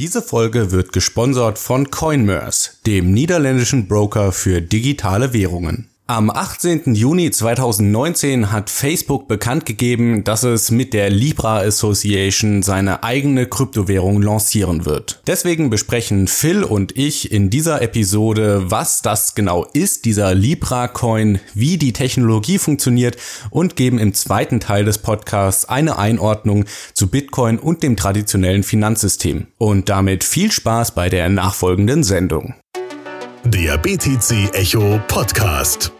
Diese Folge wird gesponsert von Coinmerse, dem niederländischen Broker für digitale Währungen. Am 18. Juni 2019 hat Facebook bekannt gegeben, dass es mit der Libra Association seine eigene Kryptowährung lancieren wird. Deswegen besprechen Phil und ich in dieser Episode, was das genau ist, dieser Libra Coin, wie die Technologie funktioniert und geben im zweiten Teil des Podcasts eine Einordnung zu Bitcoin und dem traditionellen Finanzsystem. Und damit viel Spaß bei der nachfolgenden Sendung. Der BTC Echo Podcast.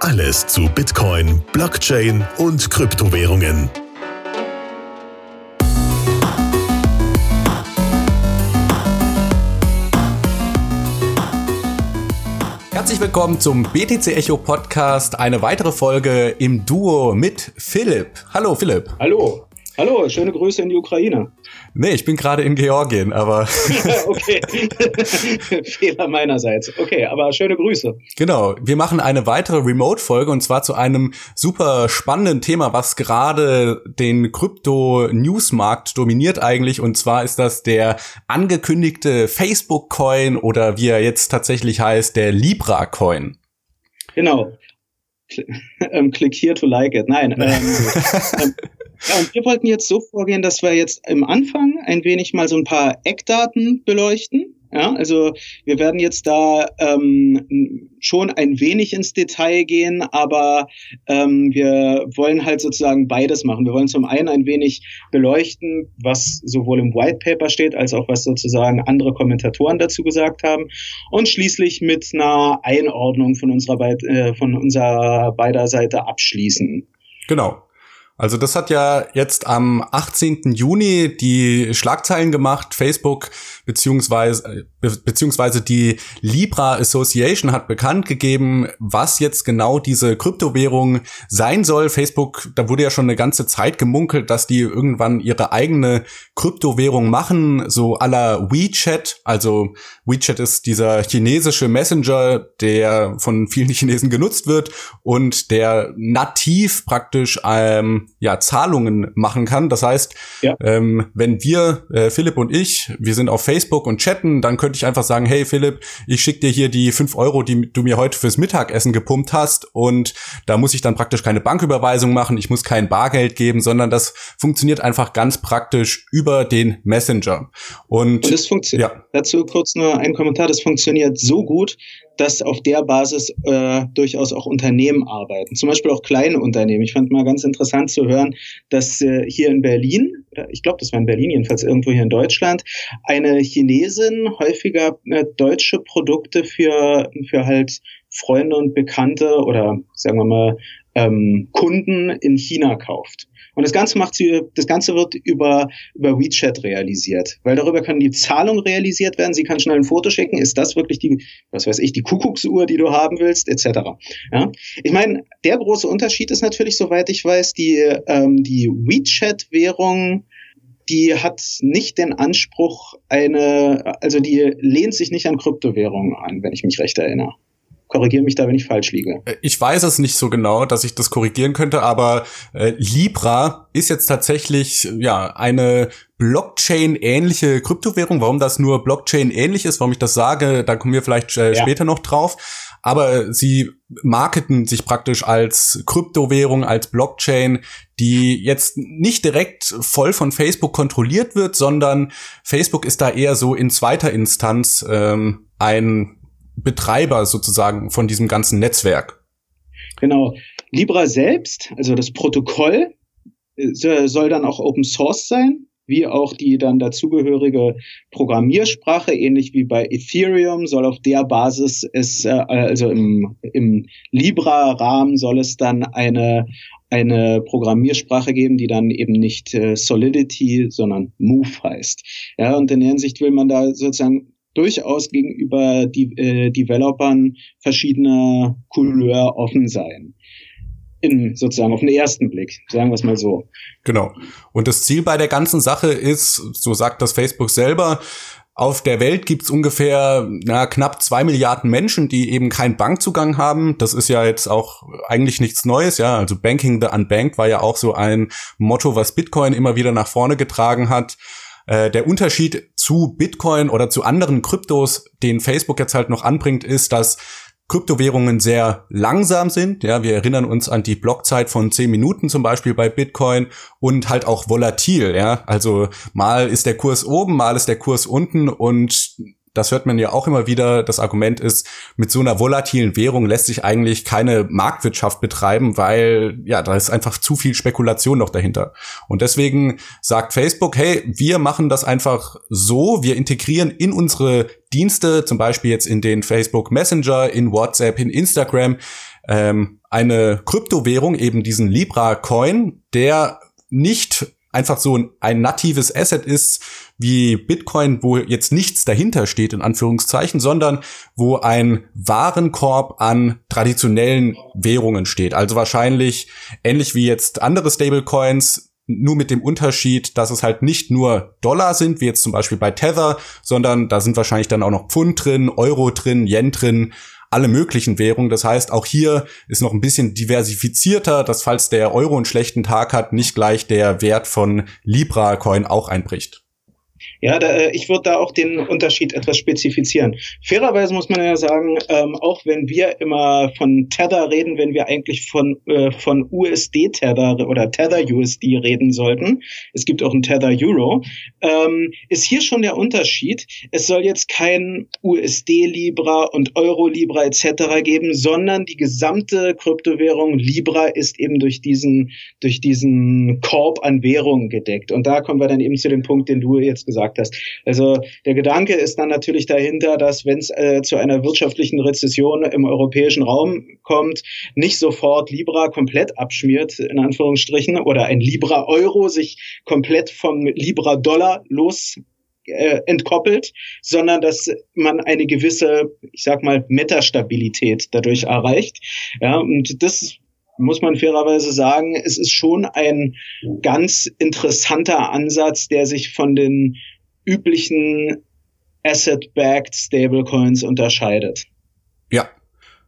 Alles zu Bitcoin, Blockchain und Kryptowährungen. Herzlich willkommen zum BTC Echo Podcast, eine weitere Folge im Duo mit Philipp. Hallo Philipp. Hallo. Hallo, schöne Grüße in die Ukraine. Nee, ich bin gerade in Georgien, aber. okay. Fehler meinerseits. Okay, aber schöne Grüße. Genau. Wir machen eine weitere Remote-Folge und zwar zu einem super spannenden Thema, was gerade den Krypto-Newsmarkt dominiert eigentlich. Und zwar ist das der angekündigte Facebook-Coin oder wie er jetzt tatsächlich heißt, der Libra-Coin. Genau. Ähm, click here to like it. Nein. Ähm, ähm, ja, und wir wollten jetzt so vorgehen, dass wir jetzt im Anfang ein wenig mal so ein paar Eckdaten beleuchten. Ja, also wir werden jetzt da ähm, schon ein wenig ins Detail gehen, aber ähm, wir wollen halt sozusagen beides machen. Wir wollen zum einen ein wenig beleuchten, was sowohl im White Paper steht, als auch was sozusagen andere Kommentatoren dazu gesagt haben und schließlich mit einer Einordnung von unserer, Be äh, von unserer beider Seite abschließen. Genau. Also das hat ja jetzt am 18. Juni die Schlagzeilen gemacht. Facebook beziehungsweise, beziehungsweise die Libra Association hat bekannt gegeben, was jetzt genau diese Kryptowährung sein soll. Facebook, da wurde ja schon eine ganze Zeit gemunkelt, dass die irgendwann ihre eigene Kryptowährung machen, so aller WeChat. Also WeChat ist dieser chinesische Messenger, der von vielen Chinesen genutzt wird und der nativ praktisch ähm, ja Zahlungen machen kann. Das heißt, ja. ähm, wenn wir, äh, Philipp und ich, wir sind auf Facebook und chatten, dann könnte ich einfach sagen, hey Philipp, ich schicke dir hier die fünf Euro, die du mir heute fürs Mittagessen gepumpt hast und da muss ich dann praktisch keine Banküberweisung machen, ich muss kein Bargeld geben, sondern das funktioniert einfach ganz praktisch über den Messenger. Und, und das funktioniert. Ja. Dazu kurz nur ein Kommentar, das funktioniert so gut, dass auf der Basis äh, durchaus auch Unternehmen arbeiten, zum Beispiel auch kleine Unternehmen. Ich fand mal ganz interessant zu hören, dass äh, hier in Berlin, ich glaube, das war in Berlin, jedenfalls irgendwo hier in Deutschland, eine Chinesin häufiger äh, deutsche Produkte für, für halt Freunde und Bekannte oder sagen wir mal ähm, Kunden in China kauft. Und das Ganze macht sie, das Ganze wird über, über WeChat realisiert, weil darüber kann die Zahlung realisiert werden. Sie kann schnell ein Foto schicken. Ist das wirklich die, was weiß ich, die Kuckucksuhr, die du haben willst, etc. Ja? Ich meine, der große Unterschied ist natürlich, soweit ich weiß, die, ähm, die WeChat-Währung, die hat nicht den Anspruch, eine, also die lehnt sich nicht an Kryptowährungen an, wenn ich mich recht erinnere. Korrigiere mich da, wenn ich falsch liege. Äh, ich weiß es nicht so genau, dass ich das korrigieren könnte, aber äh, Libra ist jetzt tatsächlich ja eine Blockchain-ähnliche Kryptowährung. Warum das nur Blockchain-ähnlich ist, warum ich das sage, da kommen wir vielleicht äh, ja. später noch drauf. Aber sie marketen sich praktisch als Kryptowährung, als Blockchain, die jetzt nicht direkt voll von Facebook kontrolliert wird, sondern Facebook ist da eher so in zweiter Instanz ähm, ein Betreiber sozusagen von diesem ganzen Netzwerk. Genau. Libra selbst, also das Protokoll, äh, soll dann auch Open Source sein, wie auch die dann dazugehörige Programmiersprache, ähnlich wie bei Ethereum, soll auf der Basis es, äh, also im, im Libra-Rahmen soll es dann eine, eine Programmiersprache geben, die dann eben nicht äh, Solidity, sondern Move heißt. Ja, und in der Hinsicht will man da sozusagen durchaus gegenüber die, äh, Developern verschiedener Couleur offen sein. In, sozusagen auf den ersten Blick, sagen wir es mal so. Genau. Und das Ziel bei der ganzen Sache ist, so sagt das Facebook selber, auf der Welt gibt's ungefähr na, knapp zwei Milliarden Menschen, die eben keinen Bankzugang haben. Das ist ja jetzt auch eigentlich nichts Neues, ja. Also Banking the Unbanked war ja auch so ein Motto, was Bitcoin immer wieder nach vorne getragen hat. Äh, der Unterschied zu Bitcoin oder zu anderen Kryptos, den Facebook jetzt halt noch anbringt, ist, dass Kryptowährungen sehr langsam sind. Ja, wir erinnern uns an die Blockzeit von 10 Minuten zum Beispiel bei Bitcoin und halt auch volatil. Ja, also mal ist der Kurs oben, mal ist der Kurs unten und das hört man ja auch immer wieder. Das Argument ist, mit so einer volatilen Währung lässt sich eigentlich keine Marktwirtschaft betreiben, weil ja, da ist einfach zu viel Spekulation noch dahinter. Und deswegen sagt Facebook, hey, wir machen das einfach so, wir integrieren in unsere Dienste, zum Beispiel jetzt in den Facebook Messenger, in WhatsApp, in Instagram, ähm, eine Kryptowährung, eben diesen Libra Coin, der nicht einfach so ein natives Asset ist wie Bitcoin, wo jetzt nichts dahinter steht, in Anführungszeichen, sondern wo ein Warenkorb an traditionellen Währungen steht. Also wahrscheinlich ähnlich wie jetzt andere Stablecoins, nur mit dem Unterschied, dass es halt nicht nur Dollar sind, wie jetzt zum Beispiel bei Tether, sondern da sind wahrscheinlich dann auch noch Pfund drin, Euro drin, Yen drin alle möglichen Währungen. Das heißt, auch hier ist noch ein bisschen diversifizierter, dass falls der Euro einen schlechten Tag hat, nicht gleich der Wert von Libra Coin auch einbricht. Ja, da, äh, ich würde da auch den Unterschied etwas spezifizieren. Fairerweise muss man ja sagen, ähm, auch wenn wir immer von Tether reden, wenn wir eigentlich von, äh, von USD-Tether oder Tether-USD reden sollten, es gibt auch einen Tether-Euro, ähm, ist hier schon der Unterschied. Es soll jetzt kein USD-Libra und Euro-Libra etc. geben, sondern die gesamte Kryptowährung Libra ist eben durch diesen, durch diesen Korb an Währungen gedeckt. Und da kommen wir dann eben zu dem Punkt, den du jetzt gesagt hast. Also der Gedanke ist dann natürlich dahinter, dass wenn es äh, zu einer wirtschaftlichen Rezession im europäischen Raum kommt, nicht sofort Libra komplett abschmiert, in Anführungsstrichen, oder ein Libra-Euro sich komplett vom Libra-Dollar los äh, entkoppelt, sondern dass man eine gewisse, ich sag mal, Metastabilität dadurch erreicht. Ja, und das muss man fairerweise sagen, es ist schon ein ganz interessanter Ansatz, der sich von den üblichen Asset-backed Stablecoins unterscheidet. Ja,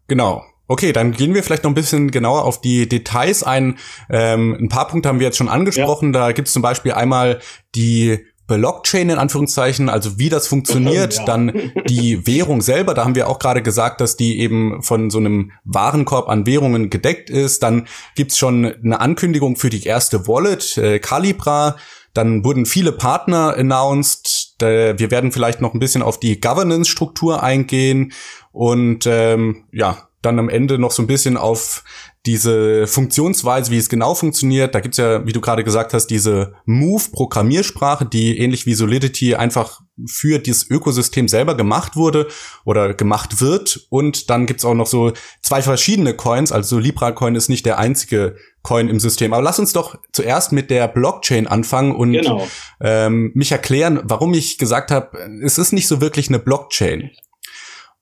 genau. Okay, dann gehen wir vielleicht noch ein bisschen genauer auf die Details ein. Ähm, ein paar Punkte haben wir jetzt schon angesprochen. Ja. Da gibt es zum Beispiel einmal die Blockchain in Anführungszeichen, also wie das funktioniert, ja. dann die Währung selber, da haben wir auch gerade gesagt, dass die eben von so einem Warenkorb an Währungen gedeckt ist. Dann gibt's schon eine Ankündigung für die erste Wallet, äh, Calibra. Dann wurden viele Partner announced. Wir werden vielleicht noch ein bisschen auf die Governance-Struktur eingehen und ähm, ja, dann am Ende noch so ein bisschen auf diese Funktionsweise, wie es genau funktioniert, da gibt's ja, wie du gerade gesagt hast, diese Move-Programmiersprache, die ähnlich wie Solidity einfach für dieses Ökosystem selber gemacht wurde oder gemacht wird. Und dann gibt's auch noch so zwei verschiedene Coins. Also Libra Coin ist nicht der einzige Coin im System. Aber lass uns doch zuerst mit der Blockchain anfangen und genau. ähm, mich erklären, warum ich gesagt habe, es ist nicht so wirklich eine Blockchain.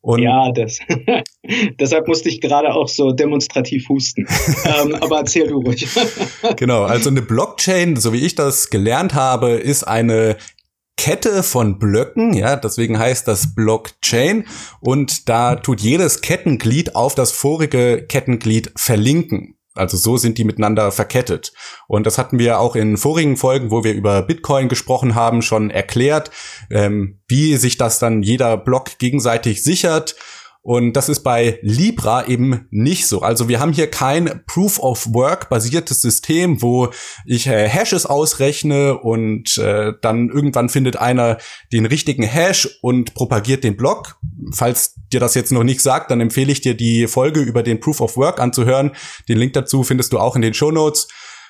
Und ja, das, deshalb musste ich gerade auch so demonstrativ husten. ähm, aber erzähl du ruhig. genau, also eine Blockchain, so wie ich das gelernt habe, ist eine Kette von Blöcken, ja, deswegen heißt das Blockchain und da tut jedes Kettenglied auf das vorige Kettenglied verlinken. Also so sind die miteinander verkettet. Und das hatten wir auch in vorigen Folgen, wo wir über Bitcoin gesprochen haben, schon erklärt, ähm, wie sich das dann jeder Block gegenseitig sichert und das ist bei Libra eben nicht so. Also wir haben hier kein Proof of Work basiertes System, wo ich äh, Hashes ausrechne und äh, dann irgendwann findet einer den richtigen Hash und propagiert den Block. Falls dir das jetzt noch nicht sagt, dann empfehle ich dir die Folge über den Proof of Work anzuhören. Den Link dazu findest du auch in den Show Notes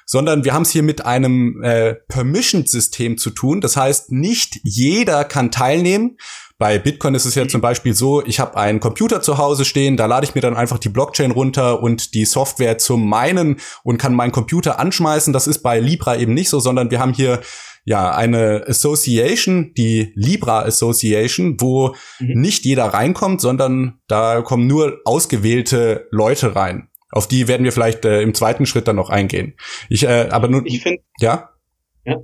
sondern wir haben es hier mit einem äh, Permission-System zu tun. Das heißt, nicht jeder kann teilnehmen. Bei Bitcoin ist es ja zum Beispiel so, ich habe einen Computer zu Hause stehen, da lade ich mir dann einfach die Blockchain runter und die Software zum Meinen und kann meinen Computer anschmeißen. Das ist bei Libra eben nicht so, sondern wir haben hier ja eine Association, die Libra Association, wo mhm. nicht jeder reinkommt, sondern da kommen nur ausgewählte Leute rein. Auf die werden wir vielleicht äh, im zweiten Schritt dann noch eingehen. Ich äh, aber nun ich finde ja ja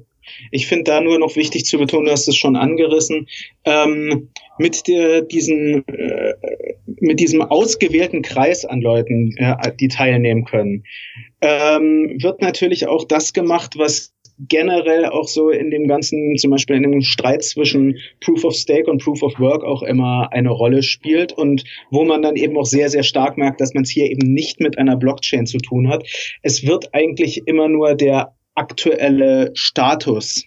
ich finde da nur noch wichtig zu betonen, du hast es schon angerissen, ähm, mit der, diesen, äh, mit diesem ausgewählten Kreis an Leuten, äh, die teilnehmen können, ähm, wird natürlich auch das gemacht, was generell auch so in dem ganzen, zum Beispiel in dem Streit zwischen Proof of Stake und Proof of Work auch immer eine Rolle spielt und wo man dann eben auch sehr, sehr stark merkt, dass man es hier eben nicht mit einer Blockchain zu tun hat. Es wird eigentlich immer nur der aktuelle Status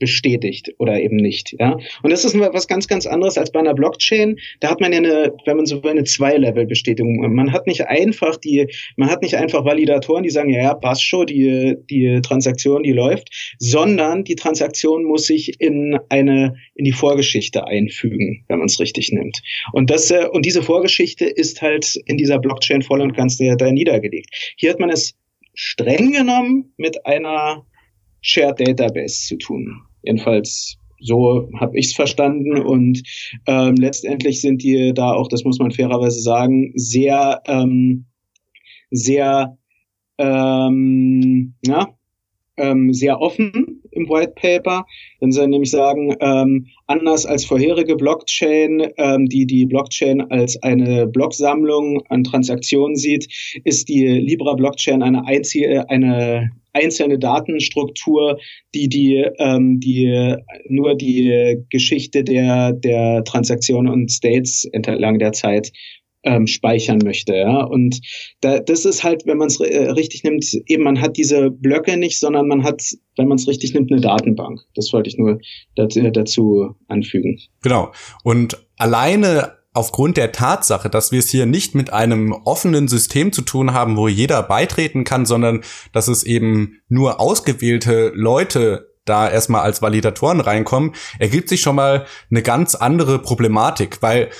bestätigt oder eben nicht. Ja? Und das ist was ganz, ganz anderes als bei einer Blockchain. Da hat man ja eine, wenn man so will, eine Zwei-Level-Bestätigung. Man hat nicht einfach die, man hat nicht einfach Validatoren, die sagen, ja, ja, passt schon, die, die Transaktion, die läuft, sondern die Transaktion muss sich in eine, in die Vorgeschichte einfügen, wenn man es richtig nimmt. Und das, äh, und diese Vorgeschichte ist halt in dieser Blockchain voll und ganz da niedergelegt. Hier hat man es streng genommen mit einer Shared Database zu tun. Jedenfalls so habe ich es verstanden und ähm, letztendlich sind die da auch, das muss man fairerweise sagen, sehr, ähm, sehr, ähm, ja, ähm, sehr offen im White Paper, wenn sie nämlich sagen, ähm, anders als vorherige Blockchain, ähm, die die Blockchain als eine Blocksammlung an Transaktionen sieht, ist die Libra Blockchain eine einzige, eine einzelne Datenstruktur, die die, ähm, die nur die Geschichte der, der Transaktionen und States entlang der Zeit ähm, speichern möchte. Ja? Und da, das ist halt, wenn man es äh, richtig nimmt, eben man hat diese Blöcke nicht, sondern man hat, wenn man es richtig nimmt, eine Datenbank. Das wollte ich nur dazu, dazu anfügen. Genau. Und alleine aufgrund der Tatsache, dass wir es hier nicht mit einem offenen System zu tun haben, wo jeder beitreten kann, sondern dass es eben nur ausgewählte Leute da erstmal als Validatoren reinkommen, ergibt sich schon mal eine ganz andere Problematik, weil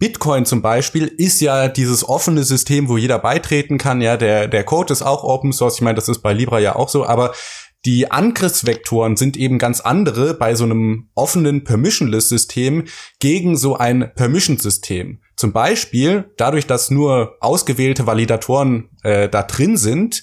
Bitcoin zum Beispiel ist ja dieses offene System, wo jeder beitreten kann. Ja, der, der Code ist auch Open Source. Ich meine, das ist bei Libra ja auch so, aber die Angriffsvektoren sind eben ganz andere bei so einem offenen Permissionless-System gegen so ein Permission-System. Zum Beispiel dadurch, dass nur ausgewählte Validatoren äh, da drin sind,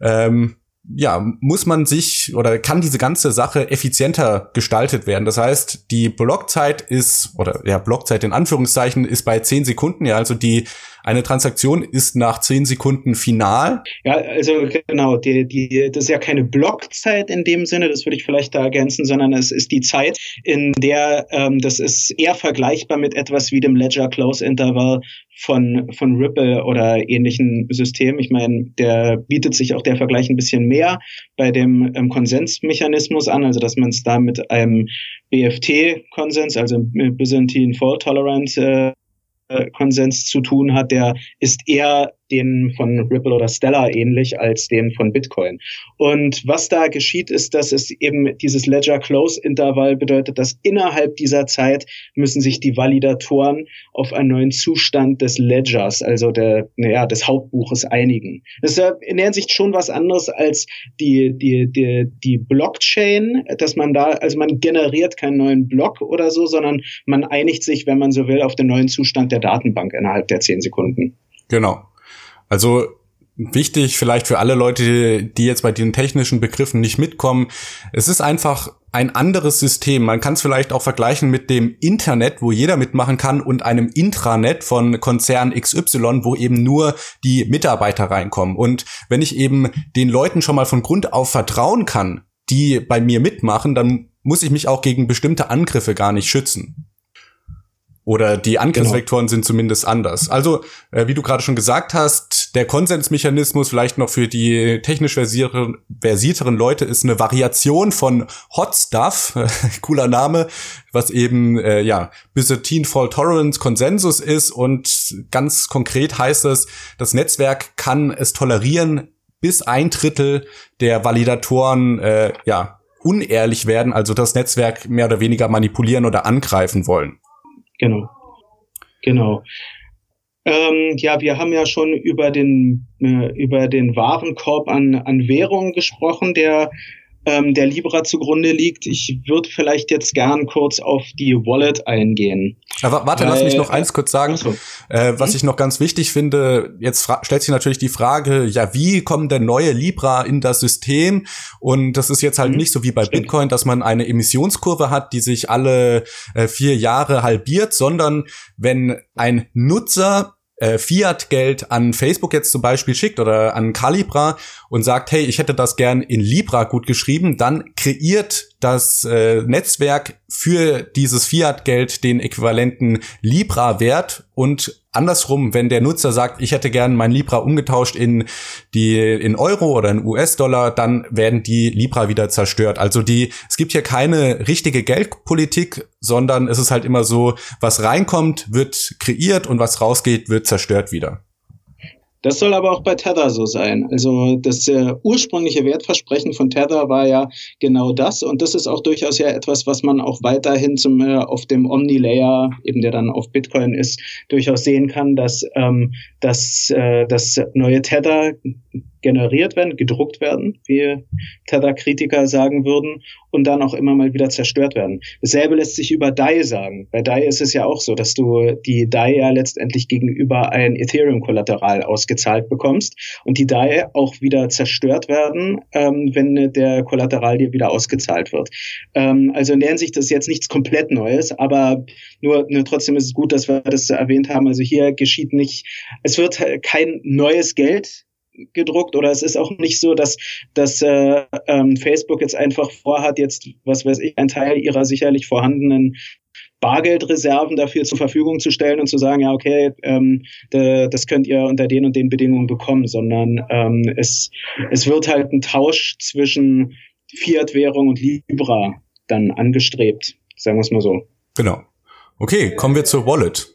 ähm, ja, muss man sich oder kann diese ganze Sache effizienter gestaltet werden. Das heißt, die Blockzeit ist, oder ja, Blockzeit in Anführungszeichen ist bei zehn Sekunden, ja, also die eine Transaktion ist nach zehn Sekunden final. Ja, also genau, die, die, das ist ja keine Blockzeit in dem Sinne, das würde ich vielleicht da ergänzen, sondern es ist die Zeit, in der ähm, das ist eher vergleichbar mit etwas wie dem Ledger Close Interval von, von Ripple oder ähnlichen Systemen. Ich meine, der bietet sich auch der Vergleich ein bisschen mehr bei dem ähm, Konsensmechanismus an, also dass man es da mit einem BFT-Konsens, also Byzantine Fault Tolerance, äh, Konsens zu tun hat, der ist eher den von Ripple oder Stellar ähnlich als den von Bitcoin. Und was da geschieht, ist, dass es eben dieses Ledger Close Intervall bedeutet, dass innerhalb dieser Zeit müssen sich die Validatoren auf einen neuen Zustand des Ledgers, also der, naja, des Hauptbuches einigen. Das ist in der Hinsicht schon was anderes als die, die, die, die Blockchain, dass man da, also man generiert keinen neuen Block oder so, sondern man einigt sich, wenn man so will, auf den neuen Zustand der Datenbank innerhalb der zehn Sekunden. Genau. Also wichtig vielleicht für alle Leute, die jetzt bei den technischen Begriffen nicht mitkommen. Es ist einfach ein anderes System. Man kann es vielleicht auch vergleichen mit dem Internet, wo jeder mitmachen kann und einem Intranet von Konzern XY, wo eben nur die Mitarbeiter reinkommen. Und wenn ich eben den Leuten schon mal von Grund auf vertrauen kann, die bei mir mitmachen, dann muss ich mich auch gegen bestimmte Angriffe gar nicht schützen. Oder die Angriffsvektoren genau. sind zumindest anders. Also, äh, wie du gerade schon gesagt hast, der Konsensmechanismus vielleicht noch für die technisch versierteren, versierteren Leute ist eine Variation von Hot Stuff, cooler Name, was eben äh, ja Byzantine Fault Tolerance Konsensus ist und ganz konkret heißt es, das Netzwerk kann es tolerieren, bis ein Drittel der Validatoren äh, ja unehrlich werden, also das Netzwerk mehr oder weniger manipulieren oder angreifen wollen. Genau. Genau. Ähm, ja, wir haben ja schon über den, äh, über den Warenkorb an, an Währungen gesprochen, der ähm, der Libra zugrunde liegt. Ich würde vielleicht jetzt gern kurz auf die Wallet eingehen. Aber warte, Weil, lass mich noch eins kurz sagen. So. Äh, was hm? ich noch ganz wichtig finde, jetzt stellt sich natürlich die Frage, ja, wie kommen denn neue Libra in das System? Und das ist jetzt halt hm? nicht so wie bei Stimmt. Bitcoin, dass man eine Emissionskurve hat, die sich alle äh, vier Jahre halbiert, sondern wenn ein Nutzer äh, Fiat-Geld an Facebook jetzt zum Beispiel schickt oder an Calibra und sagt, hey, ich hätte das gern in Libra gut geschrieben, dann kreiert das äh, Netzwerk für dieses Fiat-Geld den äquivalenten Libra-Wert und andersrum, wenn der Nutzer sagt, ich hätte gern mein Libra umgetauscht in die in Euro oder in US-Dollar, dann werden die Libra wieder zerstört. Also die es gibt hier keine richtige Geldpolitik, sondern es ist halt immer so, was reinkommt, wird kreiert und was rausgeht, wird zerstört wieder. Das soll aber auch bei Tether so sein. Also das äh, ursprüngliche Wertversprechen von Tether war ja genau das und das ist auch durchaus ja etwas, was man auch weiterhin zum äh, auf dem Omni-Layer, eben der dann auf Bitcoin ist, durchaus sehen kann, dass ähm, dass äh, das neue Tether generiert werden, gedruckt werden, wie Tether-Kritiker sagen würden, und dann auch immer mal wieder zerstört werden. Dasselbe lässt sich über DAI sagen. Bei DAI ist es ja auch so, dass du die DAI ja letztendlich gegenüber ein Ethereum-Kollateral ausgezahlt bekommst und die DAI auch wieder zerstört werden, ähm, wenn der Kollateral dir wieder ausgezahlt wird. Ähm, also in der Hinsicht ist jetzt nichts komplett Neues, aber nur, nur trotzdem ist es gut, dass wir das erwähnt haben. Also hier geschieht nicht, es wird kein neues Geld gedruckt oder es ist auch nicht so, dass, dass äh, ähm, Facebook jetzt einfach vorhat, jetzt, was weiß ich, einen Teil ihrer sicherlich vorhandenen Bargeldreserven dafür zur Verfügung zu stellen und zu sagen, ja, okay, ähm, de, das könnt ihr unter den und den Bedingungen bekommen, sondern ähm, es, es wird halt ein Tausch zwischen Fiat-Währung und Libra dann angestrebt, sagen wir es mal so. Genau. Okay, kommen wir zur Wallet.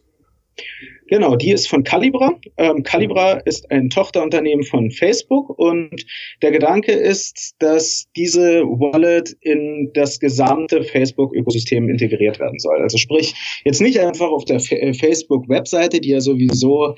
Genau, die ist von Calibra. Ähm, Calibra ist ein Tochterunternehmen von Facebook und der Gedanke ist, dass diese Wallet in das gesamte Facebook-Ökosystem integriert werden soll. Also sprich, jetzt nicht einfach auf der Facebook-Webseite, die ja sowieso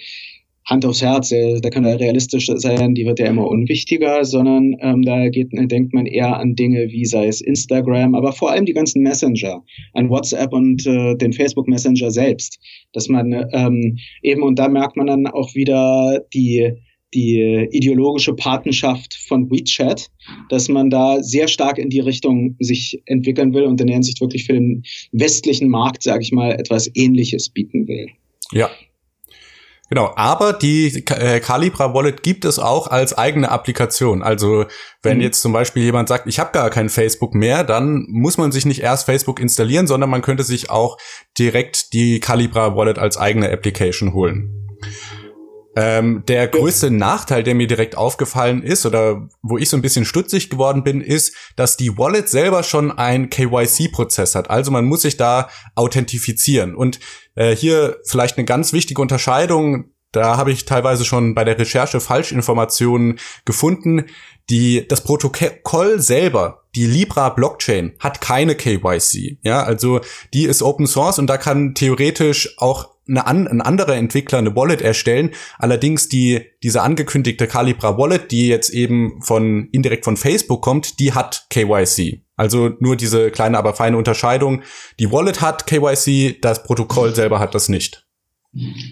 Hand aufs Herz, da kann er realistisch sein, die wird ja immer unwichtiger, sondern ähm, da geht, denkt man eher an Dinge wie sei es Instagram, aber vor allem die ganzen Messenger, an WhatsApp und äh, den Facebook Messenger selbst, dass man ähm, eben und da merkt man dann auch wieder die die ideologische Patenschaft von WeChat, dass man da sehr stark in die Richtung sich entwickeln will und in der Hinsicht wirklich für den westlichen Markt, sage ich mal, etwas Ähnliches bieten will. Ja, Genau, aber die äh, Calibra Wallet gibt es auch als eigene Applikation. Also wenn mhm. jetzt zum Beispiel jemand sagt, ich habe gar kein Facebook mehr, dann muss man sich nicht erst Facebook installieren, sondern man könnte sich auch direkt die Calibra Wallet als eigene Application holen. Ähm, der größte Nachteil, der mir direkt aufgefallen ist oder wo ich so ein bisschen stutzig geworden bin, ist, dass die Wallet selber schon ein KYC-Prozess hat. Also man muss sich da authentifizieren. Und äh, hier vielleicht eine ganz wichtige Unterscheidung. Da habe ich teilweise schon bei der Recherche Falschinformationen gefunden. Die, das Protokoll selber, die Libra Blockchain, hat keine KYC. Ja, also die ist Open Source und da kann theoretisch auch eine, ein anderer Entwickler eine Wallet erstellen. Allerdings die, diese angekündigte Calibra Wallet, die jetzt eben von, indirekt von Facebook kommt, die hat KYC. Also nur diese kleine, aber feine Unterscheidung. Die Wallet hat KYC, das Protokoll selber hat das nicht.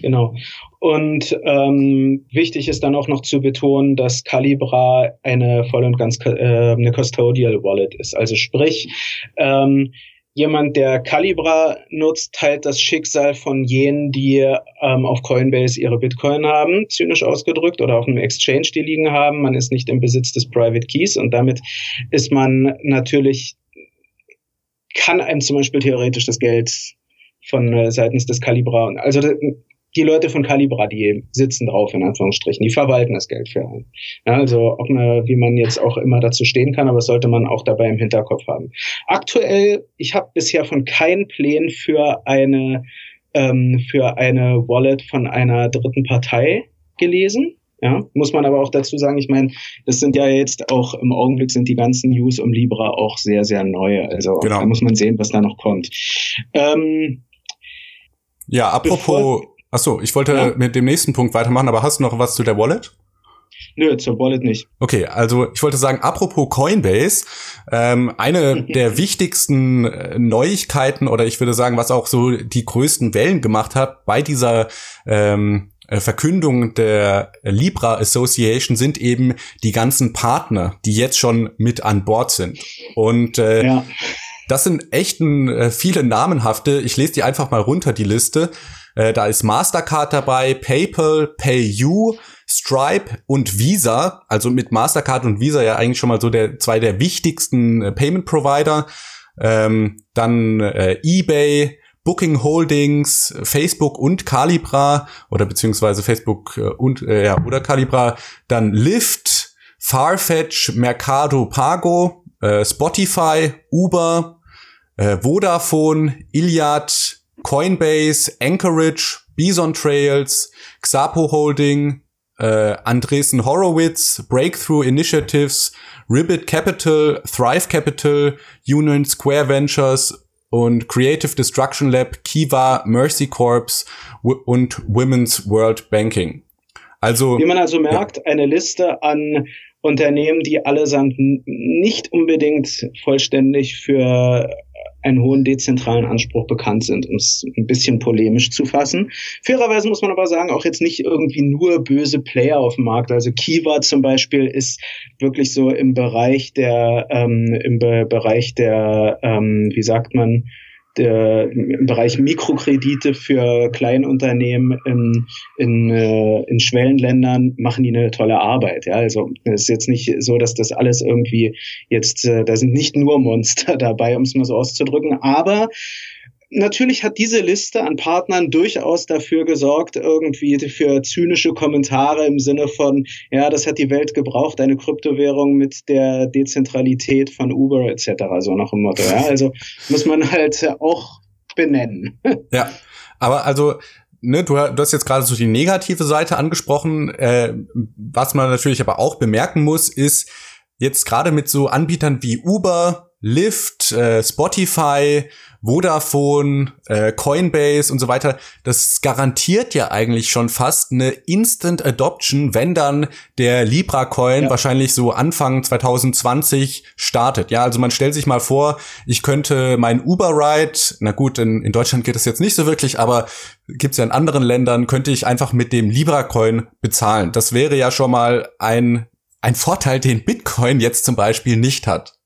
Genau. Und ähm, wichtig ist dann auch noch zu betonen, dass Calibra eine voll und ganz äh, eine Custodial Wallet ist. Also sprich, ähm, jemand, der Calibra nutzt, teilt das Schicksal von jenen, die ähm, auf Coinbase ihre Bitcoin haben, zynisch ausgedrückt, oder auf einem Exchange die liegen haben. Man ist nicht im Besitz des Private Keys und damit ist man natürlich, kann einem zum Beispiel theoretisch das Geld von äh, seitens des Calibra, also die Leute von Calibra, die sitzen drauf, in Anführungsstrichen, die verwalten das Geld für einen. Ja, also, ob man, wie man jetzt auch immer dazu stehen kann, aber sollte man auch dabei im Hinterkopf haben. Aktuell, ich habe bisher von keinen Plänen für eine, ähm, für eine Wallet von einer dritten Partei gelesen. Ja, muss man aber auch dazu sagen, ich meine, das sind ja jetzt auch im Augenblick sind die ganzen News um Libra auch sehr, sehr neu. Also genau. da muss man sehen, was da noch kommt. Ähm, ja, apropos Ach so, ich wollte ja. mit dem nächsten Punkt weitermachen, aber hast du noch was zu der Wallet? Nö, zur Wallet nicht. Okay, also ich wollte sagen, apropos Coinbase, ähm, eine der wichtigsten äh, Neuigkeiten oder ich würde sagen, was auch so die größten Wellen gemacht hat bei dieser ähm, äh, Verkündung der Libra Association sind eben die ganzen Partner, die jetzt schon mit an Bord sind. Und äh, ja. das sind echt äh, viele namenhafte. Ich lese die einfach mal runter, die Liste. Äh, da ist Mastercard dabei, PayPal, PayU, Stripe und Visa. Also mit Mastercard und Visa ja eigentlich schon mal so der zwei der wichtigsten äh, Payment Provider. Ähm, dann äh, eBay, Booking Holdings, Facebook und Calibra oder beziehungsweise Facebook äh, und äh, ja oder Calibra, dann Lyft, Farfetch, Mercado Pago, äh, Spotify, Uber, äh, Vodafone, Iliad, Coinbase, Anchorage, Bison Trails, Xapo Holding, äh, Andresen Horowitz, Breakthrough Initiatives, Ribbit Capital, Thrive Capital, Union Square Ventures und Creative Destruction Lab, Kiva, Mercy Corps und Women's World Banking. Also wie man also merkt, ja. eine Liste an Unternehmen, die allesamt nicht unbedingt vollständig für einen hohen dezentralen Anspruch bekannt sind, um es ein bisschen polemisch zu fassen. Fairerweise muss man aber sagen, auch jetzt nicht irgendwie nur böse Player auf dem Markt. Also Kiva zum Beispiel ist wirklich so im Bereich der, ähm, im Be Bereich der, ähm, wie sagt man, der, im Bereich Mikrokredite für Kleinunternehmen in, in, äh, in Schwellenländern machen die eine tolle Arbeit. Ja, also es ist jetzt nicht so, dass das alles irgendwie jetzt, äh, da sind nicht nur Monster dabei, um es mal so auszudrücken, aber natürlich hat diese Liste an Partnern durchaus dafür gesorgt, irgendwie für zynische Kommentare im Sinne von, ja, das hat die Welt gebraucht, eine Kryptowährung mit der Dezentralität von Uber etc. So nach dem Motto. Ja, also muss man halt auch benennen. Ja, aber also Ne, du, du hast jetzt gerade so die negative Seite angesprochen. Äh, was man natürlich aber auch bemerken muss, ist jetzt gerade mit so Anbietern wie Uber, Lyft, äh, Spotify Vodafone, äh, Coinbase und so weiter, das garantiert ja eigentlich schon fast eine Instant Adoption, wenn dann der Libra Coin ja. wahrscheinlich so Anfang 2020 startet. Ja, also man stellt sich mal vor, ich könnte mein Uber Ride, na gut, in, in Deutschland geht das jetzt nicht so wirklich, aber gibt's ja in anderen Ländern, könnte ich einfach mit dem Libra Coin bezahlen. Das wäre ja schon mal ein ein Vorteil, den Bitcoin jetzt zum Beispiel nicht hat.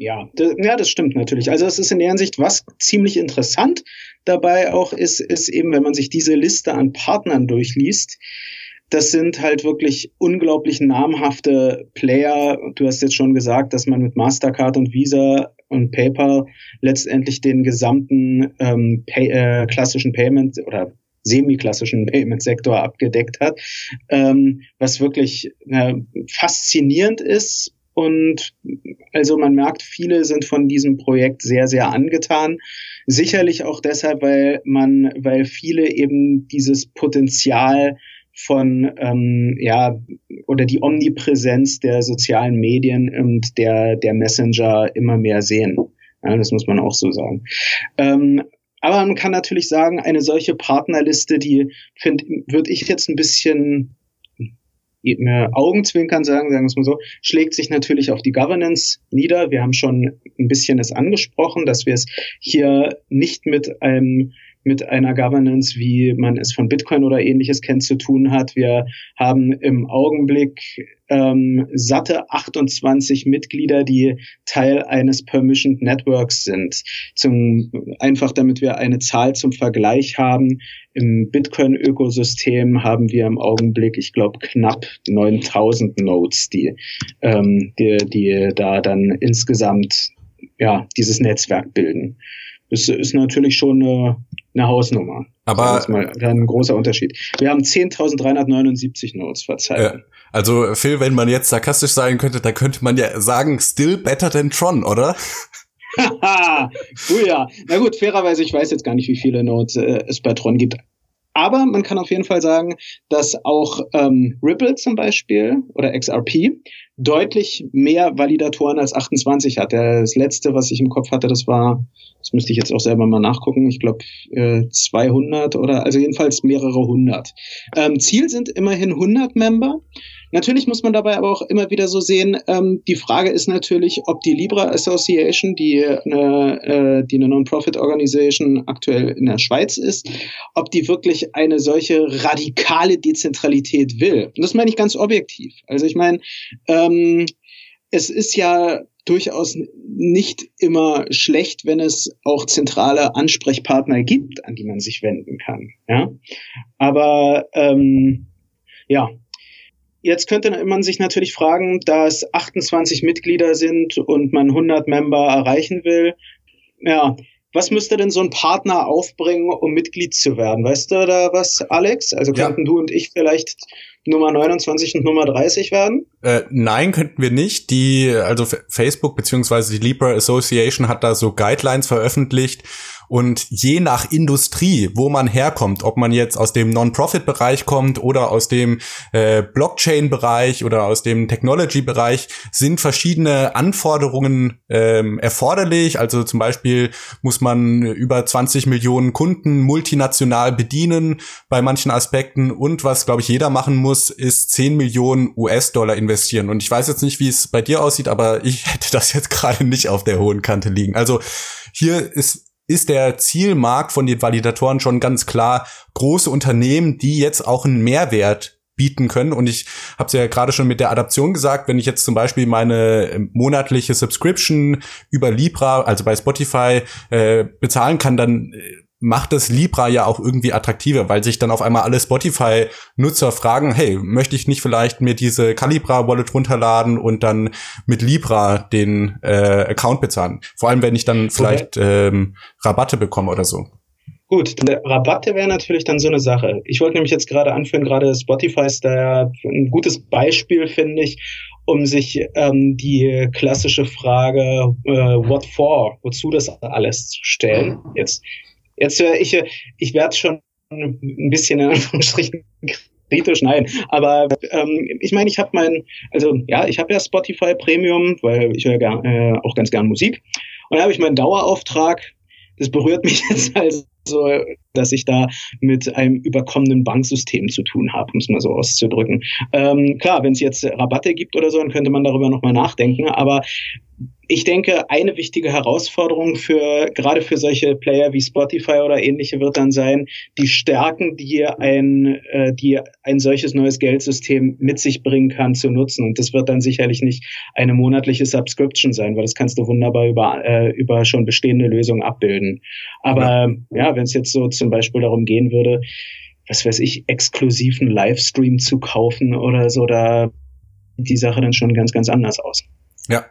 Ja, das, ja, das stimmt natürlich. Also es ist in der Hinsicht, was ziemlich interessant dabei auch ist, ist eben, wenn man sich diese Liste an Partnern durchliest, das sind halt wirklich unglaublich namhafte Player. Du hast jetzt schon gesagt, dass man mit Mastercard und Visa und PayPal letztendlich den gesamten ähm, pay, äh, klassischen Payment oder semi-klassischen Payment-Sektor abgedeckt hat, ähm, was wirklich äh, faszinierend ist und also man merkt, viele sind von diesem Projekt sehr, sehr angetan. Sicherlich auch deshalb, weil man, weil viele eben dieses Potenzial von ähm, ja oder die Omnipräsenz der sozialen Medien und der der Messenger immer mehr sehen. Ja, das muss man auch so sagen. Ähm, aber man kann natürlich sagen, eine solche Partnerliste, die finde, würde ich jetzt ein bisschen Augenzwinkern sagen, sagen wir es mal so, schlägt sich natürlich auf die Governance nieder. Wir haben schon ein bisschen es angesprochen, dass wir es hier nicht mit einem mit einer Governance, wie man es von Bitcoin oder ähnliches kennt, zu tun hat. Wir haben im Augenblick ähm, satte 28 Mitglieder, die Teil eines Permissioned Networks sind. Zum, einfach damit wir eine Zahl zum Vergleich haben. Im Bitcoin-Ökosystem haben wir im Augenblick, ich glaube, knapp 9000 Nodes, die, ähm, die, die da dann insgesamt ja, dieses Netzwerk bilden. Das ist natürlich schon eine eine Hausnummer. Aber mal ein großer Unterschied. Wir haben 10.379 Notes verzeiht. Äh, also Phil, wenn man jetzt sarkastisch sein könnte, dann könnte man ja sagen, still better than Tron, oder? Haha, ja. Na gut, fairerweise, ich weiß jetzt gar nicht, wie viele Notes äh, es bei Tron gibt. Aber man kann auf jeden Fall sagen, dass auch ähm, Ripple zum Beispiel oder XRP deutlich mehr Validatoren als 28 hat. Das letzte, was ich im Kopf hatte, das war, das müsste ich jetzt auch selber mal nachgucken, ich glaube äh, 200 oder also jedenfalls mehrere hundert. Ähm, Ziel sind immerhin 100 Member. Natürlich muss man dabei aber auch immer wieder so sehen, ähm, die Frage ist natürlich, ob die Libra Association, die eine, äh, die eine Non-Profit-Organisation aktuell in der Schweiz ist, ob die wirklich eine solche radikale Dezentralität will. Und das meine ich ganz objektiv. Also ich meine, ähm, es ist ja durchaus nicht immer schlecht, wenn es auch zentrale Ansprechpartner gibt, an die man sich wenden kann. Ja, aber ähm, ja, Jetzt könnte man sich natürlich fragen, dass 28 Mitglieder sind und man 100 Member erreichen will. Ja, was müsste denn so ein Partner aufbringen, um Mitglied zu werden? Weißt du da was, Alex? Also könnten ja. du und ich vielleicht Nummer 29 und Nummer 30 werden? Äh, nein, könnten wir nicht. Die, also Facebook beziehungsweise die Libra Association hat da so Guidelines veröffentlicht und je nach Industrie, wo man herkommt, ob man jetzt aus dem Non-Profit-Bereich kommt oder aus dem äh, Blockchain-Bereich oder aus dem Technology-Bereich, sind verschiedene Anforderungen ähm, erforderlich. Also zum Beispiel muss man über 20 Millionen Kunden multinational bedienen bei manchen Aspekten. Und was, glaube ich, jeder machen muss, ist 10 Millionen US-Dollar investieren. Und ich weiß jetzt nicht, wie es bei dir aussieht, aber ich hätte das jetzt gerade nicht auf der hohen Kante liegen. Also hier ist ist der Zielmarkt von den Validatoren schon ganz klar große Unternehmen, die jetzt auch einen Mehrwert bieten können. Und ich habe es ja gerade schon mit der Adaption gesagt, wenn ich jetzt zum Beispiel meine monatliche Subscription über Libra, also bei Spotify, äh, bezahlen kann, dann äh, macht das Libra ja auch irgendwie attraktiver, weil sich dann auf einmal alle Spotify-Nutzer fragen, hey, möchte ich nicht vielleicht mir diese Calibra-Wallet runterladen und dann mit Libra den äh, Account bezahlen? Vor allem, wenn ich dann vielleicht okay. ähm, Rabatte bekomme oder so. Gut, Rabatte wäre natürlich dann so eine Sache. Ich wollte nämlich jetzt gerade anführen, gerade Spotify ist da ein gutes Beispiel, finde ich, um sich ähm, die klassische Frage, äh, what for, wozu das alles zu stellen. Jetzt Jetzt höre ich, ich werde schon ein bisschen in Anführungsstrichen kritisch, nein. Aber ähm, ich meine, ich habe mein, also ja, ich habe ja Spotify Premium, weil ich höre gern, äh, auch ganz gern Musik. Und da habe ich meinen Dauerauftrag. Das berührt mich jetzt also dass ich da mit einem überkommenen Banksystem zu tun habe, um es mal so auszudrücken. Ähm, klar, wenn es jetzt Rabatte gibt oder so, dann könnte man darüber nochmal nachdenken. Aber ich denke, eine wichtige Herausforderung für gerade für solche Player wie Spotify oder ähnliche wird dann sein, die Stärken, die ein, äh, die ein solches neues Geldsystem mit sich bringen kann, zu nutzen. Und das wird dann sicherlich nicht eine monatliche Subscription sein, weil das kannst du wunderbar über, äh, über schon bestehende Lösungen abbilden. Aber ja, wenn es jetzt so zum Beispiel darum gehen würde, was weiß ich, exklusiven Livestream zu kaufen oder so, da sieht die Sache dann schon ganz, ganz anders aus. Ja,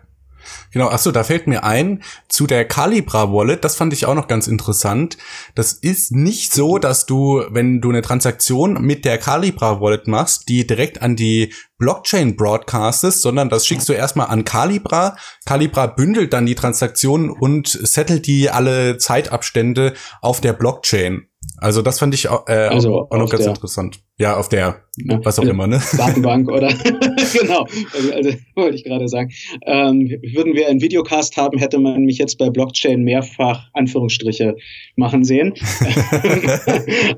Genau, achso, da fällt mir ein, zu der Calibra Wallet, das fand ich auch noch ganz interessant. Das ist nicht so, dass du, wenn du eine Transaktion mit der Calibra Wallet machst, die direkt an die Blockchain broadcastest, sondern das schickst du erstmal an Calibra. Calibra bündelt dann die Transaktionen und settelt die alle Zeitabstände auf der Blockchain. Also das fand ich auch, äh, also auch noch ganz der, interessant. Ja, auf der, ja, was auch immer, ne? Datenbank oder genau. Also, also wollte ich gerade sagen. Ähm, würden wir einen Videocast haben, hätte man mich jetzt bei Blockchain mehrfach Anführungsstriche machen sehen.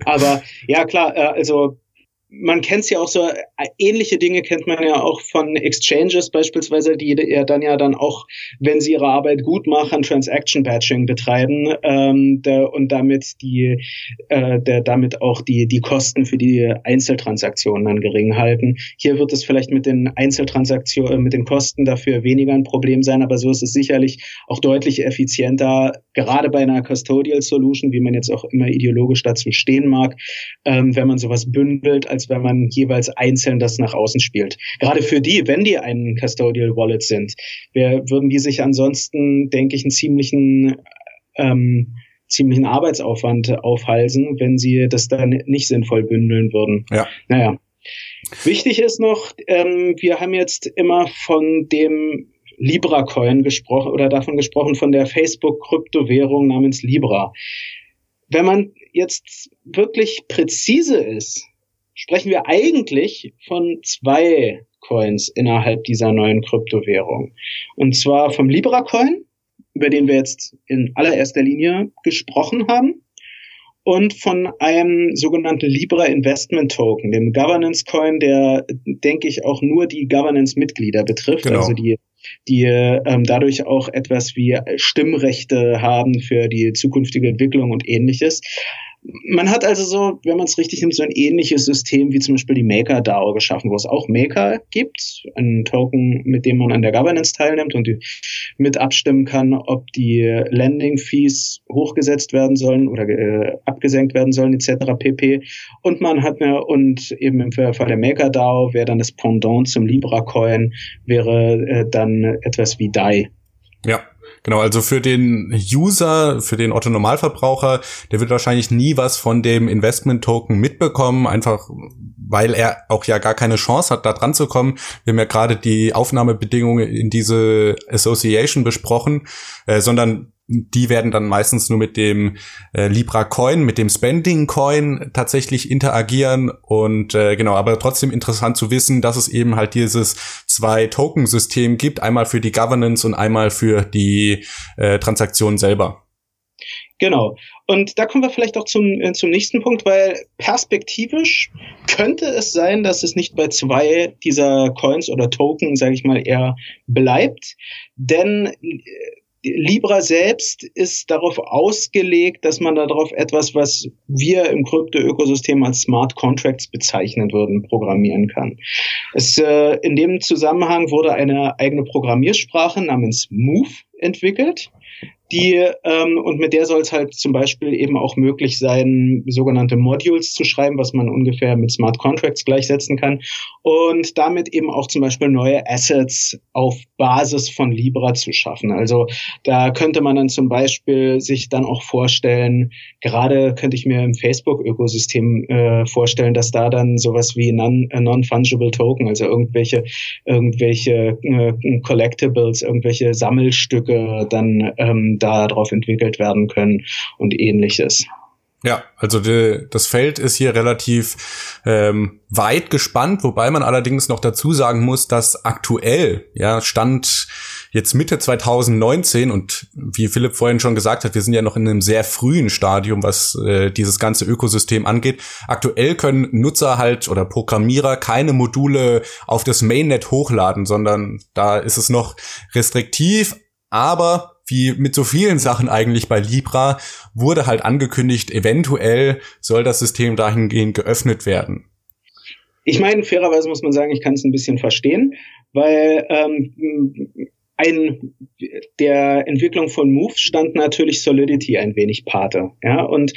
Aber ja, klar, äh, also man kennt es ja auch so, äh, ähnliche Dinge kennt man ja auch von Exchanges beispielsweise, die ja dann ja dann auch, wenn sie ihre Arbeit gut machen, Transaction Batching betreiben ähm, der, und damit die, äh, der, damit auch die, die Kosten für die Einzeltransaktionen dann gering halten. Hier wird es vielleicht mit den Einzeltransaktionen, äh, mit den Kosten dafür weniger ein Problem sein, aber so ist es sicherlich auch deutlich effizienter, gerade bei einer Custodial Solution, wie man jetzt auch immer ideologisch dazu stehen mag, ähm, wenn man sowas bündelt als als wenn man jeweils einzeln das nach außen spielt. Gerade für die, wenn die ein Custodial Wallet sind, wir, würden die sich ansonsten, denke ich, einen ziemlichen ähm, ziemlichen Arbeitsaufwand aufhalsen, wenn sie das dann nicht sinnvoll bündeln würden. Ja. Naja. Wichtig ist noch, ähm, wir haben jetzt immer von dem Libra Coin gesprochen oder davon gesprochen von der Facebook Kryptowährung namens Libra. Wenn man jetzt wirklich präzise ist, sprechen wir eigentlich von zwei Coins innerhalb dieser neuen Kryptowährung. Und zwar vom Libra Coin, über den wir jetzt in allererster Linie gesprochen haben, und von einem sogenannten Libra Investment Token, dem Governance Coin, der, denke ich, auch nur die Governance-Mitglieder betrifft, genau. also die die ähm, dadurch auch etwas wie Stimmrechte haben für die zukünftige Entwicklung und ähnliches. Man hat also so, wenn man es richtig nimmt, so ein ähnliches System wie zum Beispiel die MakerDAO geschaffen, wo es auch Maker gibt, einen Token, mit dem man an der Governance teilnimmt und mit abstimmen kann, ob die Landing-Fees hochgesetzt werden sollen oder äh, abgesenkt werden sollen, etc. pp. Und man hat eine, und eben im Fall der MakerDAO wäre dann das Pendant zum Libra-Coin, wäre äh, dann etwas wie DAI. Ja. Genau, also für den User, für den Otto Normalverbraucher, der wird wahrscheinlich nie was von dem Investment Token mitbekommen, einfach weil er auch ja gar keine Chance hat, da dran zu kommen. Wir haben ja gerade die Aufnahmebedingungen in diese Association besprochen, äh, sondern die werden dann meistens nur mit dem äh, Libra Coin, mit dem Spending Coin tatsächlich interagieren und äh, genau, aber trotzdem interessant zu wissen, dass es eben halt dieses zwei Token System gibt, einmal für die Governance und einmal für die äh, Transaktion selber. Genau. Und da kommen wir vielleicht auch zum, äh, zum nächsten Punkt, weil perspektivisch könnte es sein, dass es nicht bei zwei dieser Coins oder Token, sage ich mal, eher bleibt. Denn äh, Libra selbst ist darauf ausgelegt, dass man darauf etwas, was wir im Krypto-Ökosystem als Smart Contracts bezeichnen würden, programmieren kann. Es, äh, in dem Zusammenhang wurde eine eigene Programmiersprache namens Move entwickelt die ähm, und mit der soll es halt zum Beispiel eben auch möglich sein, sogenannte Modules zu schreiben, was man ungefähr mit Smart Contracts gleichsetzen kann und damit eben auch zum Beispiel neue Assets auf Basis von Libra zu schaffen. Also da könnte man dann zum Beispiel sich dann auch vorstellen, gerade könnte ich mir im Facebook-Ökosystem äh, vorstellen, dass da dann sowas wie äh, Non-Fungible Token, also irgendwelche irgendwelche äh, Collectibles, irgendwelche Sammelstücke dann ähm, darauf entwickelt werden können und ähnliches. Ja, also die, das Feld ist hier relativ ähm, weit gespannt, wobei man allerdings noch dazu sagen muss, dass aktuell, ja, Stand jetzt Mitte 2019 und wie Philipp vorhin schon gesagt hat, wir sind ja noch in einem sehr frühen Stadium, was äh, dieses ganze Ökosystem angeht. Aktuell können Nutzer halt oder Programmierer keine Module auf das Mainnet hochladen, sondern da ist es noch restriktiv, aber wie mit so vielen Sachen eigentlich bei Libra, wurde halt angekündigt, eventuell soll das System dahingehend geöffnet werden. Ich meine, fairerweise muss man sagen, ich kann es ein bisschen verstehen, weil ähm, ein der Entwicklung von Move stand natürlich Solidity ein wenig Pate. Ja, und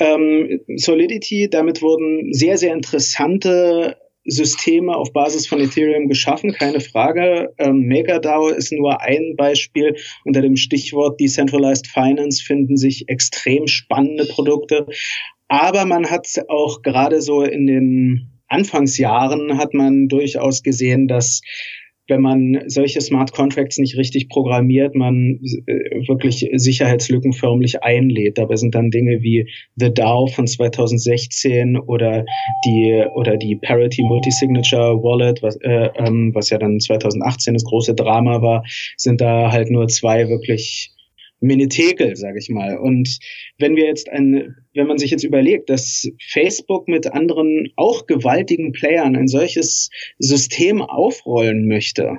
ähm, Solidity, damit wurden sehr, sehr interessante Systeme auf Basis von Ethereum geschaffen, keine Frage. Ähm, MakerDAO ist nur ein Beispiel. Unter dem Stichwort Decentralized Finance finden sich extrem spannende Produkte. Aber man hat auch gerade so in den Anfangsjahren hat man durchaus gesehen, dass wenn man solche Smart Contracts nicht richtig programmiert, man äh, wirklich Sicherheitslücken förmlich einlädt. Dabei sind dann Dinge wie The DAO von 2016 oder die oder die Parity Multisignature Wallet, was, äh, ähm, was ja dann 2018 das große Drama war, sind da halt nur zwei wirklich Minitekel, sage ich mal. Und wenn wir jetzt ein, wenn man sich jetzt überlegt, dass Facebook mit anderen auch gewaltigen Playern ein solches System aufrollen möchte,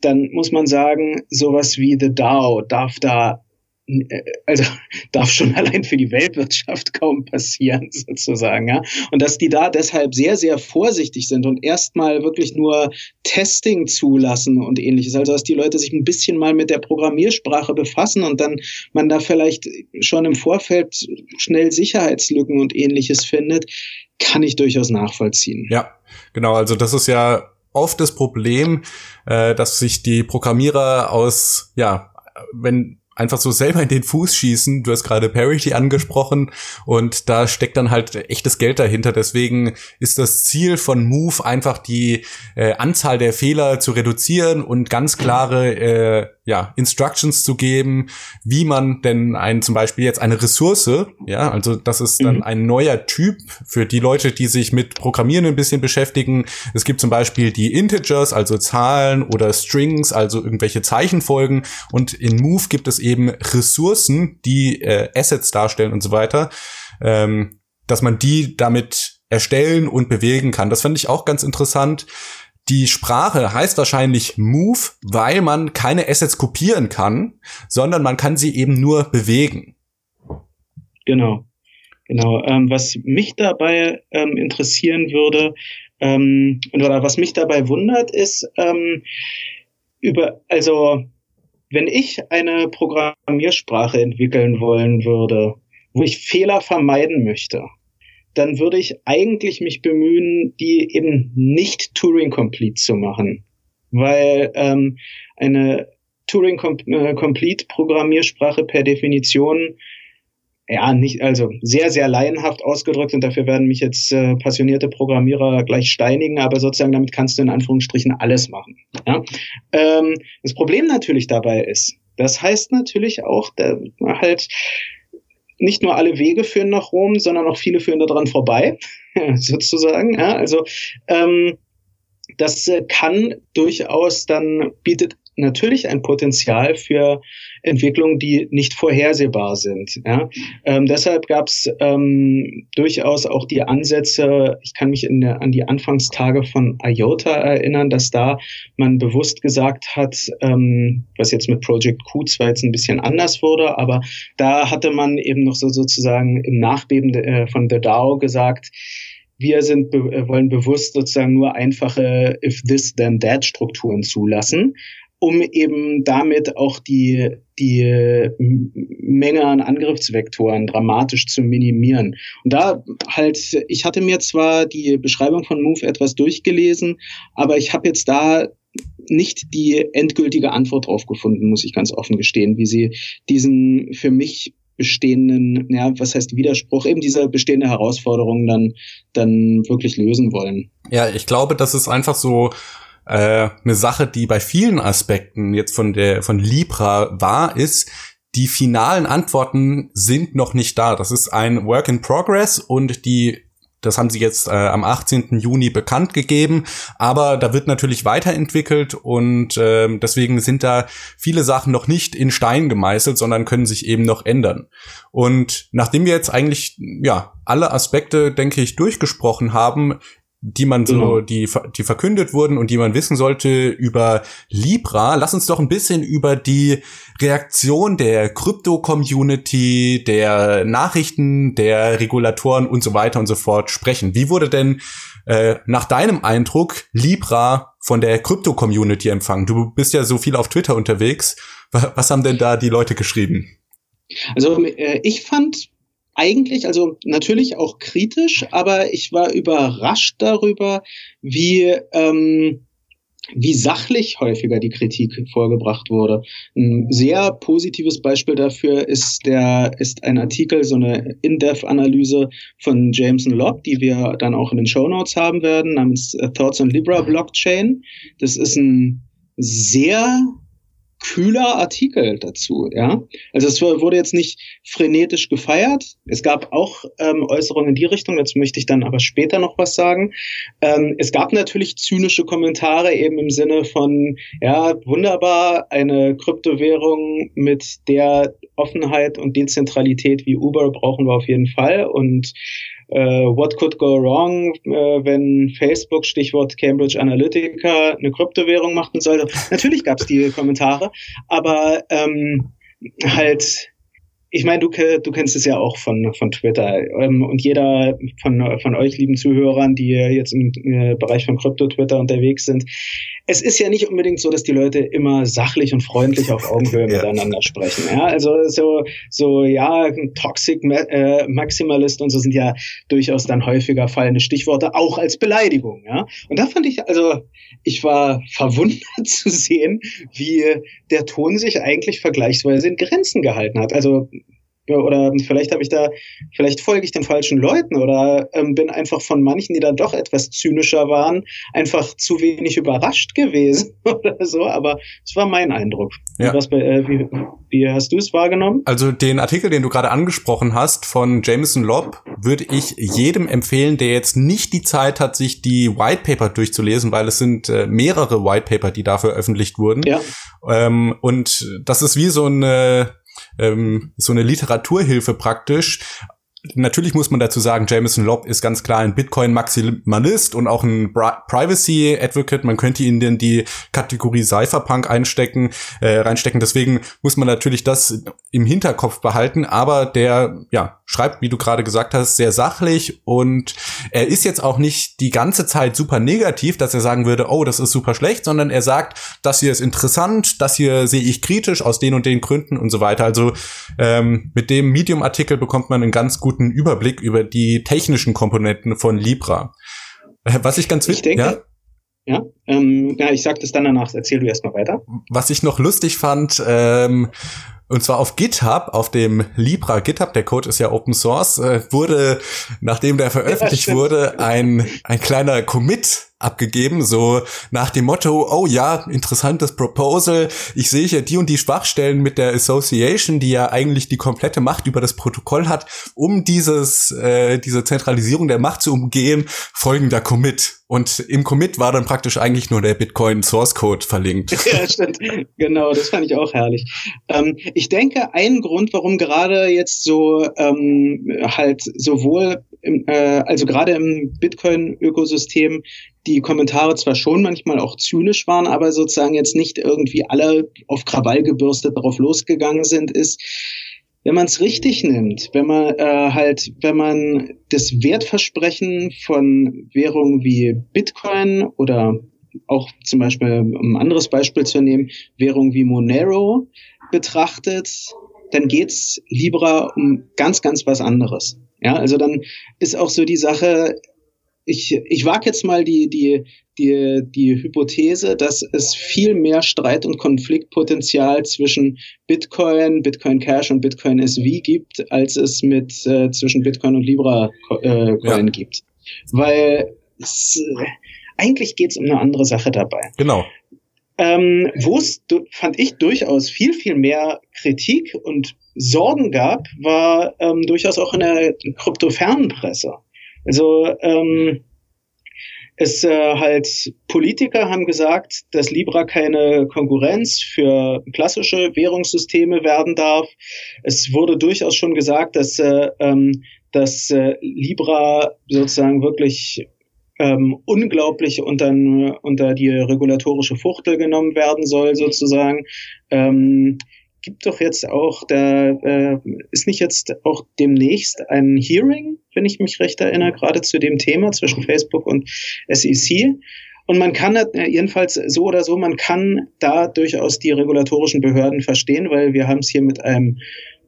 dann muss man sagen, sowas wie The DAO darf da also darf schon allein für die Weltwirtschaft kaum passieren, sozusagen, ja. Und dass die da deshalb sehr, sehr vorsichtig sind und erstmal wirklich nur Testing zulassen und ähnliches. Also, dass die Leute sich ein bisschen mal mit der Programmiersprache befassen und dann man da vielleicht schon im Vorfeld schnell Sicherheitslücken und ähnliches findet, kann ich durchaus nachvollziehen. Ja, genau. Also, das ist ja oft das Problem, äh, dass sich die Programmierer aus, ja, wenn einfach so selber in den Fuß schießen. Du hast gerade Parity angesprochen und da steckt dann halt echtes Geld dahinter. Deswegen ist das Ziel von Move einfach die äh, Anzahl der Fehler zu reduzieren und ganz klare äh, ja, Instructions zu geben, wie man denn ein, zum Beispiel jetzt eine Ressource, ja, also das ist dann mhm. ein neuer Typ für die Leute, die sich mit Programmieren ein bisschen beschäftigen. Es gibt zum Beispiel die Integers, also Zahlen oder Strings, also irgendwelche Zeichenfolgen und in Move gibt es eben Ressourcen, die äh, Assets darstellen und so weiter, ähm, dass man die damit erstellen und bewegen kann. Das fand ich auch ganz interessant. Die Sprache heißt wahrscheinlich Move, weil man keine Assets kopieren kann, sondern man kann sie eben nur bewegen. Genau. Genau. Ähm, was mich dabei ähm, interessieren würde, ähm, oder was mich dabei wundert, ist, ähm, über, also, wenn ich eine Programmiersprache entwickeln wollen würde, wo ich Fehler vermeiden möchte, dann würde ich eigentlich mich bemühen, die eben nicht Turing-complete zu machen. Weil ähm, eine Turing-complete-Programmiersprache per Definition ja, nicht, also sehr, sehr laienhaft ausgedrückt und dafür werden mich jetzt äh, passionierte Programmierer gleich steinigen, aber sozusagen damit kannst du in Anführungsstrichen alles machen. Ja? Ähm, das Problem natürlich dabei ist, das heißt natürlich auch, da halt nicht nur alle Wege führen nach Rom, sondern auch viele führen daran vorbei, sozusagen. Ja? Also ähm, das äh, kann durchaus dann bietet natürlich ein Potenzial für Entwicklungen, die nicht vorhersehbar sind. Ja? Ähm, deshalb gab es ähm, durchaus auch die Ansätze, ich kann mich in an die Anfangstage von IOTA erinnern, dass da man bewusst gesagt hat, ähm, was jetzt mit Project Q zwar jetzt ein bisschen anders wurde, aber da hatte man eben noch so sozusagen im Nachbeben äh, von The DAO gesagt, wir sind äh, wollen bewusst sozusagen nur einfache if this then that Strukturen zulassen um eben damit auch die, die Menge an Angriffsvektoren dramatisch zu minimieren. Und da halt, ich hatte mir zwar die Beschreibung von Move etwas durchgelesen, aber ich habe jetzt da nicht die endgültige Antwort drauf gefunden, muss ich ganz offen gestehen, wie sie diesen für mich bestehenden, ja, was heißt Widerspruch, eben diese bestehende Herausforderung dann, dann wirklich lösen wollen. Ja, ich glaube, das ist einfach so, äh, eine Sache, die bei vielen Aspekten jetzt von der von Libra wahr ist. Die finalen Antworten sind noch nicht da. Das ist ein Work in Progress und die das haben sie jetzt äh, am 18. Juni bekannt gegeben, aber da wird natürlich weiterentwickelt und äh, deswegen sind da viele Sachen noch nicht in Stein gemeißelt, sondern können sich eben noch ändern. Und nachdem wir jetzt eigentlich ja alle Aspekte, denke ich, durchgesprochen haben, die man so, genau. die, die verkündet wurden und die man wissen sollte über Libra. Lass uns doch ein bisschen über die Reaktion der Krypto-Community, der Nachrichten, der Regulatoren und so weiter und so fort sprechen. Wie wurde denn äh, nach deinem Eindruck Libra von der Krypto-Community empfangen? Du bist ja so viel auf Twitter unterwegs. Was haben denn da die Leute geschrieben? Also äh, ich fand eigentlich, also natürlich auch kritisch, aber ich war überrascht darüber, wie, ähm, wie sachlich häufiger die Kritik vorgebracht wurde. Ein sehr positives Beispiel dafür ist der, ist ein Artikel, so eine In-Depth-Analyse von Jameson Lobb, die wir dann auch in den Show Notes haben werden, namens Thoughts on Libra Blockchain. Das ist ein sehr kühler Artikel dazu, ja. Also es wurde jetzt nicht frenetisch gefeiert. Es gab auch ähm, Äußerungen in die Richtung, dazu möchte ich dann aber später noch was sagen. Ähm, es gab natürlich zynische Kommentare eben im Sinne von, ja, wunderbar, eine Kryptowährung mit der Offenheit und Dezentralität wie Uber brauchen wir auf jeden Fall und what could go wrong, äh, wenn Facebook, Stichwort Cambridge Analytica, eine Kryptowährung machen sollte. Natürlich gab es die Kommentare, aber ähm, halt ich meine, du, du kennst es ja auch von, von Twitter. Ähm, und jeder von, von euch, lieben Zuhörern, die jetzt im äh, Bereich von Krypto-Twitter unterwegs sind, es ist ja nicht unbedingt so, dass die Leute immer sachlich und freundlich auf Augenhöhe ja. miteinander sprechen. Ja, also so, so ja, Toxic äh, Maximalist und so sind ja durchaus dann häufiger fallende Stichworte, auch als Beleidigung. Ja, und da fand ich, also ich war verwundert zu sehen, wie der Ton sich eigentlich vergleichsweise in Grenzen gehalten hat. Also oder vielleicht habe ich da, vielleicht folge ich den falschen Leuten oder ähm, bin einfach von manchen, die dann doch etwas zynischer waren, einfach zu wenig überrascht gewesen oder so. Aber es war mein Eindruck. Ja. Was, äh, wie, wie hast du es wahrgenommen? Also den Artikel, den du gerade angesprochen hast von Jameson Lobb, würde ich jedem empfehlen, der jetzt nicht die Zeit hat, sich die White Paper durchzulesen, weil es sind äh, mehrere White Paper, die da veröffentlicht wurden. Ja. Ähm, und das ist wie so eine ähm, so eine Literaturhilfe praktisch. Natürlich muss man dazu sagen, Jameson Lobb ist ganz klar ein Bitcoin-Maximalist und auch ein Privacy-Advocate. Man könnte ihn in die Kategorie Cypherpunk einstecken, äh, reinstecken. Deswegen muss man natürlich das im Hinterkopf behalten. Aber der, ja, schreibt, wie du gerade gesagt hast, sehr sachlich und er ist jetzt auch nicht die ganze Zeit super negativ, dass er sagen würde, oh, das ist super schlecht, sondern er sagt, das hier ist interessant, das hier sehe ich kritisch aus den und den Gründen und so weiter. Also ähm, mit dem Medium-Artikel bekommt man einen ganz guten Überblick über die technischen Komponenten von Libra. Äh, was ich ganz wichtig, ja? Ja, ähm, ja, ich sag das dann danach. Erzähl du erstmal weiter. Was ich noch lustig fand, ähm, und zwar auf GitHub, auf dem Libra GitHub, der Code ist ja Open Source, äh, wurde, nachdem der veröffentlicht ja, wurde, ein, ein kleiner Commit abgegeben, so nach dem Motto, oh ja, interessantes Proposal, ich sehe hier die und die Schwachstellen mit der Association, die ja eigentlich die komplette Macht über das Protokoll hat, um dieses, äh, diese Zentralisierung der Macht zu umgehen, folgender Commit. Und im Commit war dann praktisch eigentlich nur der Bitcoin Source Code verlinkt. Ja, stimmt. Genau, das fand ich auch herrlich. Ähm, ich denke, ein Grund, warum gerade jetzt so ähm, halt sowohl im, äh, also gerade im Bitcoin-Ökosystem die Kommentare zwar schon manchmal auch zynisch waren, aber sozusagen jetzt nicht irgendwie alle auf Krawall gebürstet darauf losgegangen sind, ist, wenn man es richtig nimmt, wenn man äh, halt, wenn man das Wertversprechen von Währungen wie Bitcoin oder auch zum Beispiel, um ein anderes Beispiel zu nehmen, Währungen wie Monero betrachtet, dann geht's Libra um ganz, ganz was anderes. Ja, also dann ist auch so die Sache, ich, ich wage jetzt mal die, die, die, die Hypothese, dass es viel mehr Streit- und Konfliktpotenzial zwischen Bitcoin, Bitcoin Cash und Bitcoin SV gibt, als es mit äh, zwischen Bitcoin und Libra äh, Coin ja. gibt. Weil es, eigentlich geht es um eine andere Sache dabei. Genau. Ähm, Wo es, fand ich, durchaus viel, viel mehr Kritik und Sorgen gab, war ähm, durchaus auch in der kryptofernen Presse. Also ähm, es äh, halt Politiker haben gesagt, dass Libra keine Konkurrenz für klassische Währungssysteme werden darf. Es wurde durchaus schon gesagt, dass, äh, ähm, dass äh, Libra sozusagen wirklich ähm, unglaublich unter, unter die regulatorische Fuchtel genommen werden soll, sozusagen. Ähm, gibt doch jetzt auch, da äh, ist nicht jetzt auch demnächst ein Hearing, wenn ich mich recht erinnere, gerade zu dem Thema zwischen Facebook und SEC. Und man kann äh, jedenfalls so oder so, man kann da durchaus die regulatorischen Behörden verstehen, weil wir haben es hier mit einem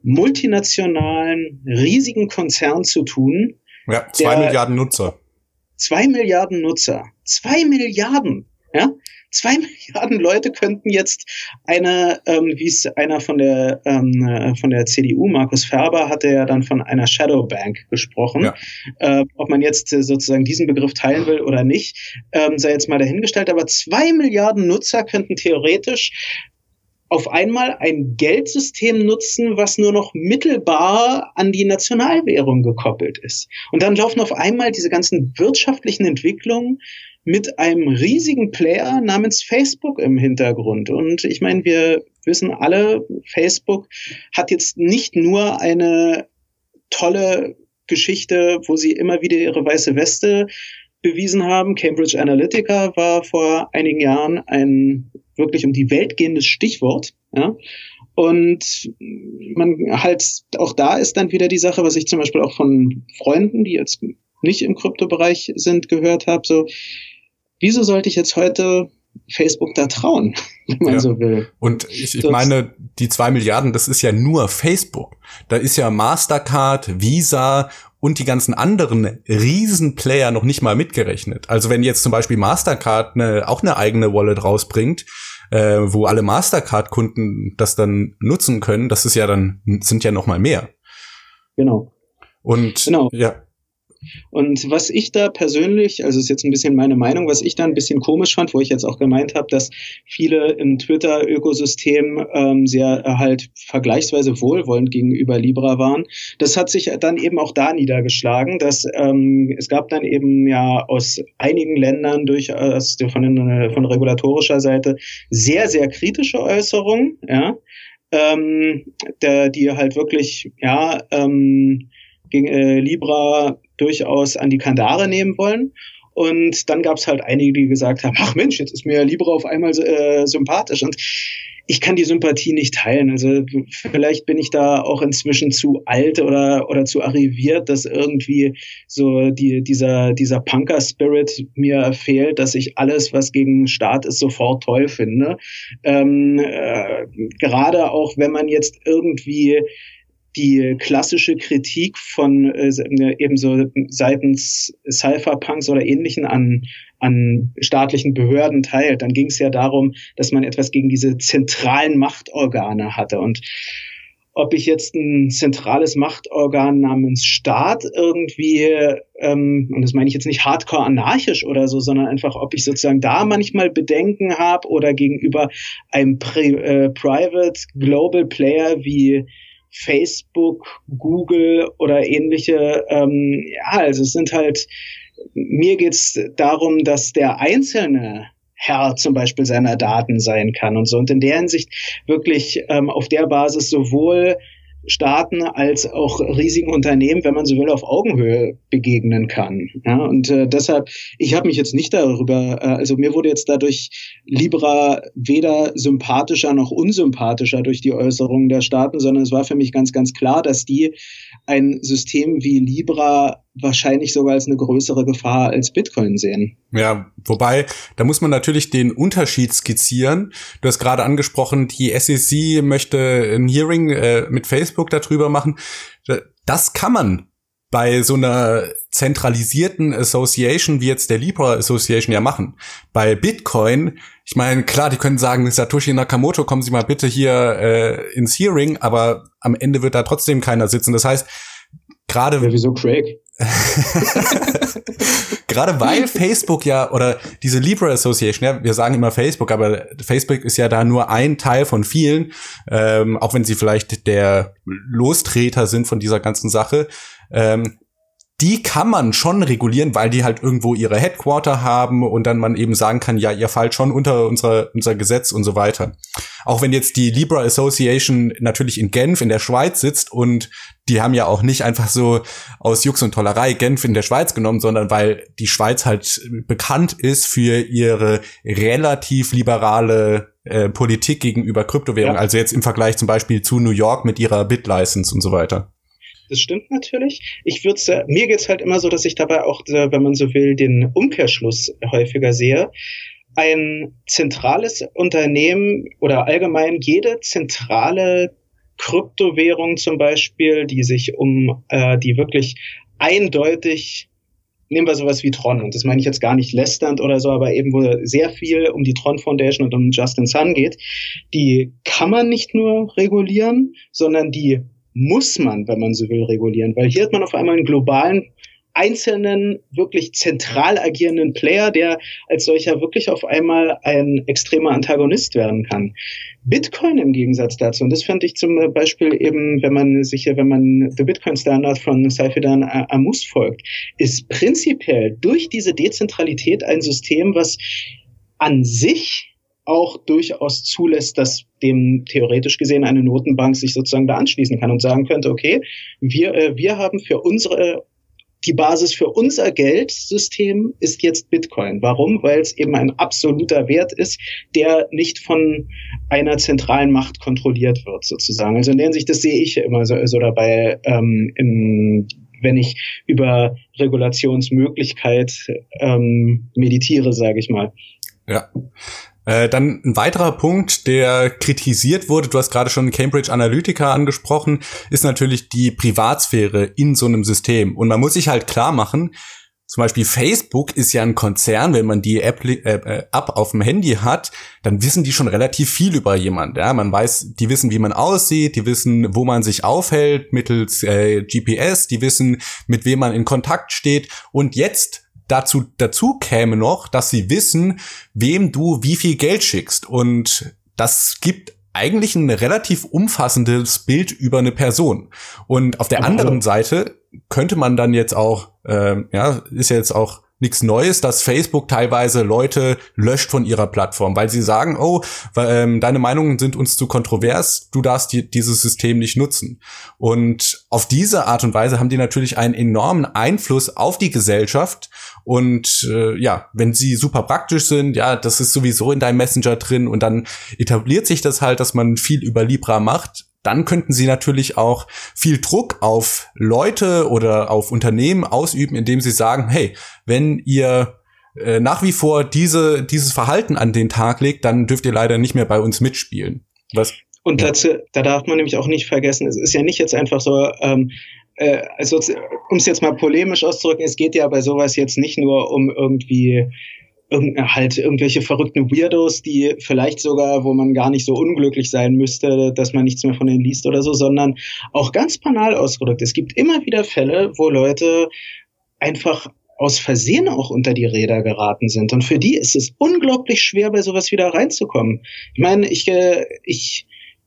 multinationalen, riesigen Konzern zu tun. Ja, zwei Milliarden Nutzer. Zwei Milliarden Nutzer. Zwei Milliarden. Ja, zwei Milliarden Leute könnten jetzt eine, ähm, wie es einer von der ähm, äh, von der CDU, Markus Ferber, hatte ja dann von einer Shadow Bank gesprochen. Ja. Äh, ob man jetzt äh, sozusagen diesen Begriff teilen will oder nicht, ähm, sei jetzt mal dahingestellt. Aber zwei Milliarden Nutzer könnten theoretisch auf einmal ein Geldsystem nutzen, was nur noch mittelbar an die Nationalwährung gekoppelt ist. Und dann laufen auf einmal diese ganzen wirtschaftlichen Entwicklungen mit einem riesigen Player namens Facebook im Hintergrund. Und ich meine, wir wissen alle, Facebook hat jetzt nicht nur eine tolle Geschichte, wo sie immer wieder ihre weiße Weste bewiesen haben. Cambridge Analytica war vor einigen Jahren ein wirklich um die Welt gehendes Stichwort. Ja? Und man halt, auch da ist dann wieder die Sache, was ich zum Beispiel auch von Freunden, die jetzt nicht im Kryptobereich sind, gehört habe, so, wieso sollte ich jetzt heute Facebook da trauen, wenn man ja. so will. Und ich, ich meine, die zwei Milliarden, das ist ja nur Facebook. Da ist ja Mastercard, Visa und die ganzen anderen Riesenplayer noch nicht mal mitgerechnet. Also wenn jetzt zum Beispiel Mastercard eine, auch eine eigene Wallet rausbringt, äh, wo alle Mastercard-Kunden das dann nutzen können, das ist ja dann, sind ja noch mal mehr. Genau. Und genau. ja, und was ich da persönlich, also ist jetzt ein bisschen meine Meinung, was ich da ein bisschen komisch fand, wo ich jetzt auch gemeint habe, dass viele im Twitter-Ökosystem ähm, sehr äh, halt vergleichsweise wohlwollend gegenüber Libra waren, das hat sich dann eben auch da niedergeschlagen, dass ähm, es gab dann eben ja aus einigen Ländern durchaus von, von regulatorischer Seite sehr, sehr kritische Äußerungen, ja, ähm, der, die halt wirklich, ja, ähm, gegen äh, Libra durchaus an die Kandare nehmen wollen. Und dann gab es halt einige, die gesagt haben, ach Mensch, jetzt ist mir Libra auf einmal äh, sympathisch. Und ich kann die Sympathie nicht teilen. Also vielleicht bin ich da auch inzwischen zu alt oder, oder zu arriviert, dass irgendwie so die, dieser, dieser Punker-Spirit mir fehlt, dass ich alles, was gegen Staat ist, sofort toll finde. Ähm, äh, gerade auch wenn man jetzt irgendwie die klassische Kritik von äh, ebenso seitens Cypherpunks oder ähnlichen an, an staatlichen Behörden teilt, dann ging es ja darum, dass man etwas gegen diese zentralen Machtorgane hatte. Und ob ich jetzt ein zentrales Machtorgan namens Staat irgendwie, ähm, und das meine ich jetzt nicht hardcore anarchisch oder so, sondern einfach, ob ich sozusagen da manchmal Bedenken habe oder gegenüber einem Pri äh, Private Global Player wie Facebook, Google oder ähnliche. Ähm, ja, also es sind halt, mir geht's darum, dass der einzelne Herr zum Beispiel seiner Daten sein kann und so. Und in der Hinsicht wirklich ähm, auf der Basis sowohl Staaten als auch riesigen Unternehmen, wenn man so will, auf Augenhöhe begegnen kann. Ja, und äh, deshalb, ich habe mich jetzt nicht darüber, äh, also mir wurde jetzt dadurch Libra weder sympathischer noch unsympathischer durch die Äußerungen der Staaten, sondern es war für mich ganz, ganz klar, dass die ein System wie Libra wahrscheinlich sogar als eine größere Gefahr als Bitcoin sehen. Ja, wobei, da muss man natürlich den Unterschied skizzieren. Du hast gerade angesprochen, die SEC möchte ein Hearing äh, mit Facebook darüber machen. Das kann man bei so einer zentralisierten Association wie jetzt der Libra Association ja machen. Bei Bitcoin, ich meine, klar, die können sagen, Satoshi Nakamoto, kommen Sie mal bitte hier äh, ins Hearing, aber am Ende wird da trotzdem keiner sitzen. Das heißt, gerade ja, wieso Craig? Gerade weil Facebook ja oder diese Libra Association, ja, wir sagen immer Facebook, aber Facebook ist ja da nur ein Teil von vielen, ähm, auch wenn sie vielleicht der Lostreter sind von dieser ganzen Sache. Ähm, die kann man schon regulieren, weil die halt irgendwo ihre Headquarter haben und dann man eben sagen kann, ja, ihr fallt schon unter unser, unser Gesetz und so weiter. Auch wenn jetzt die Libra Association natürlich in Genf in der Schweiz sitzt und die haben ja auch nicht einfach so aus Jux und Tollerei Genf in der Schweiz genommen, sondern weil die Schweiz halt bekannt ist für ihre relativ liberale äh, Politik gegenüber Kryptowährungen. Ja. Also jetzt im Vergleich zum Beispiel zu New York mit ihrer Bit-License und so weiter. Das stimmt natürlich. Ich würde äh, mir geht's halt immer so, dass ich dabei auch, äh, wenn man so will, den Umkehrschluss häufiger sehe. Ein zentrales Unternehmen oder allgemein jede zentrale Kryptowährung zum Beispiel, die sich um, äh, die wirklich eindeutig nehmen wir sowas wie Tron, und das meine ich jetzt gar nicht lästernd oder so, aber eben wo sehr viel um die Tron Foundation und um Justin Sun geht, die kann man nicht nur regulieren, sondern die muss man, wenn man so will, regulieren, weil hier hat man auf einmal einen globalen einzelnen, wirklich zentral agierenden Player, der als solcher wirklich auf einmal ein extremer Antagonist werden kann. Bitcoin im Gegensatz dazu, und das fand ich zum Beispiel eben, wenn man sich, wenn man The Bitcoin Standard von Saifidan Amus folgt, ist prinzipiell durch diese Dezentralität ein System, was an sich auch durchaus zulässt, dass dem theoretisch gesehen eine Notenbank sich sozusagen da anschließen kann und sagen könnte, okay, wir, äh, wir haben für unsere die Basis für unser Geldsystem ist jetzt Bitcoin. Warum? Weil es eben ein absoluter Wert ist, der nicht von einer zentralen Macht kontrolliert wird, sozusagen. Also in der Hinsicht, das sehe ich immer so, so dabei, ähm, im, wenn ich über Regulationsmöglichkeit ähm, meditiere, sage ich mal. Ja. Äh, dann ein weiterer Punkt, der kritisiert wurde, du hast gerade schon Cambridge Analytica angesprochen, ist natürlich die Privatsphäre in so einem System. Und man muss sich halt klar machen, zum Beispiel Facebook ist ja ein Konzern, wenn man die App, äh, äh, App auf dem Handy hat, dann wissen die schon relativ viel über jemand. Ja, man weiß, die wissen, wie man aussieht, die wissen, wo man sich aufhält mittels äh, GPS, die wissen, mit wem man in Kontakt steht. Und jetzt dazu, dazu käme noch, dass sie wissen, wem du wie viel Geld schickst. Und das gibt eigentlich ein relativ umfassendes Bild über eine Person. Und auf der anderen Seite könnte man dann jetzt auch, äh, ja, ist ja jetzt auch nichts Neues, dass Facebook teilweise Leute löscht von ihrer Plattform, weil sie sagen, oh, ähm, deine Meinungen sind uns zu kontrovers, du darfst die, dieses System nicht nutzen. Und auf diese Art und Weise haben die natürlich einen enormen Einfluss auf die Gesellschaft. Und äh, ja, wenn sie super praktisch sind, ja, das ist sowieso in deinem Messenger drin und dann etabliert sich das halt, dass man viel über Libra macht dann könnten sie natürlich auch viel Druck auf Leute oder auf Unternehmen ausüben, indem sie sagen, hey, wenn ihr äh, nach wie vor diese, dieses Verhalten an den Tag legt, dann dürft ihr leider nicht mehr bei uns mitspielen. Was? Und dazu, da darf man nämlich auch nicht vergessen, es ist ja nicht jetzt einfach so, ähm, äh, also um es jetzt mal polemisch auszudrücken, es geht ja bei sowas jetzt nicht nur um irgendwie halt irgendwelche verrückten Weirdos, die vielleicht sogar, wo man gar nicht so unglücklich sein müsste, dass man nichts mehr von denen liest oder so, sondern auch ganz banal ausgedrückt. Es gibt immer wieder Fälle, wo Leute einfach aus Versehen auch unter die Räder geraten sind. Und für die ist es unglaublich schwer, bei sowas wieder reinzukommen. Ich meine, ich, äh, ich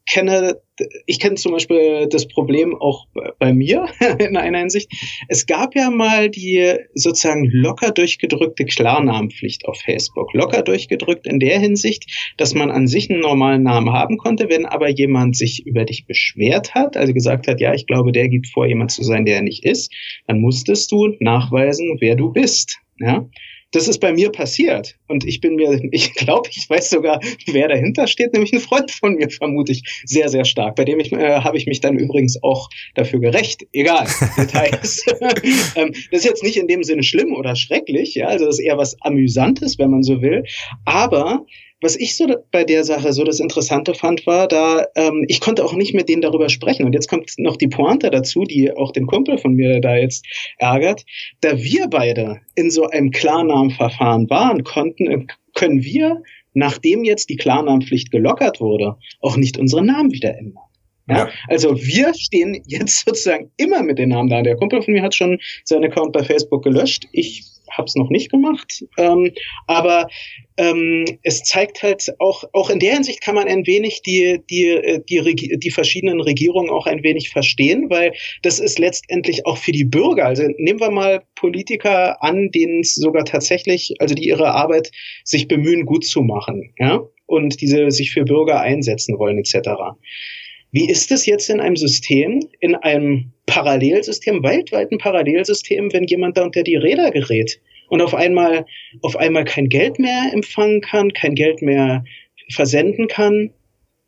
kenne, ich kenne zum Beispiel das Problem auch bei mir in einer Hinsicht. Es gab ja mal die sozusagen locker durchgedrückte Klarnamenpflicht auf Facebook. Locker durchgedrückt in der Hinsicht, dass man an sich einen normalen Namen haben konnte, wenn aber jemand sich über dich beschwert hat, also gesagt hat, ja, ich glaube, der gibt vor, jemand zu sein, der er nicht ist, dann musstest du nachweisen, wer du bist. Ja, das ist bei mir passiert. Und ich bin mir, ich glaube, ich weiß sogar, wer dahinter steht, nämlich ein Freund von mir, vermute ich, sehr, sehr stark. Bei dem ich, äh, habe ich mich dann übrigens auch dafür gerecht. Egal, Details. ähm, das ist jetzt nicht in dem Sinne schlimm oder schrecklich, ja, also das ist eher was Amüsantes, wenn man so will. Aber was ich so bei der Sache so das Interessante fand, war, da ähm, ich konnte auch nicht mit denen darüber sprechen. Und jetzt kommt noch die Pointe dazu, die auch den Kumpel von mir da jetzt ärgert. Da wir beide in so einem Klarnamenverfahren waren, konnten, äh, können wir, nachdem jetzt die Klarnamenpflicht gelockert wurde, auch nicht unsere Namen wieder ändern. Ja? Also wir stehen jetzt sozusagen immer mit den Namen da. Der Kumpel von mir hat schon seinen Account bei Facebook gelöscht. Ich habe es noch nicht gemacht. Ähm, aber ähm, es zeigt halt auch, auch in der Hinsicht kann man ein wenig die, die, die, die verschiedenen Regierungen auch ein wenig verstehen, weil das ist letztendlich auch für die Bürger. Also nehmen wir mal Politiker an, denen es sogar tatsächlich, also die ihre Arbeit sich bemühen, gut zu machen, ja, und diese sich für Bürger einsetzen wollen, etc. Wie ist es jetzt in einem System, in einem Parallelsystem, weltweiten Parallelsystem, wenn jemand da unter die Räder gerät und auf einmal, auf einmal kein Geld mehr empfangen kann, kein Geld mehr versenden kann?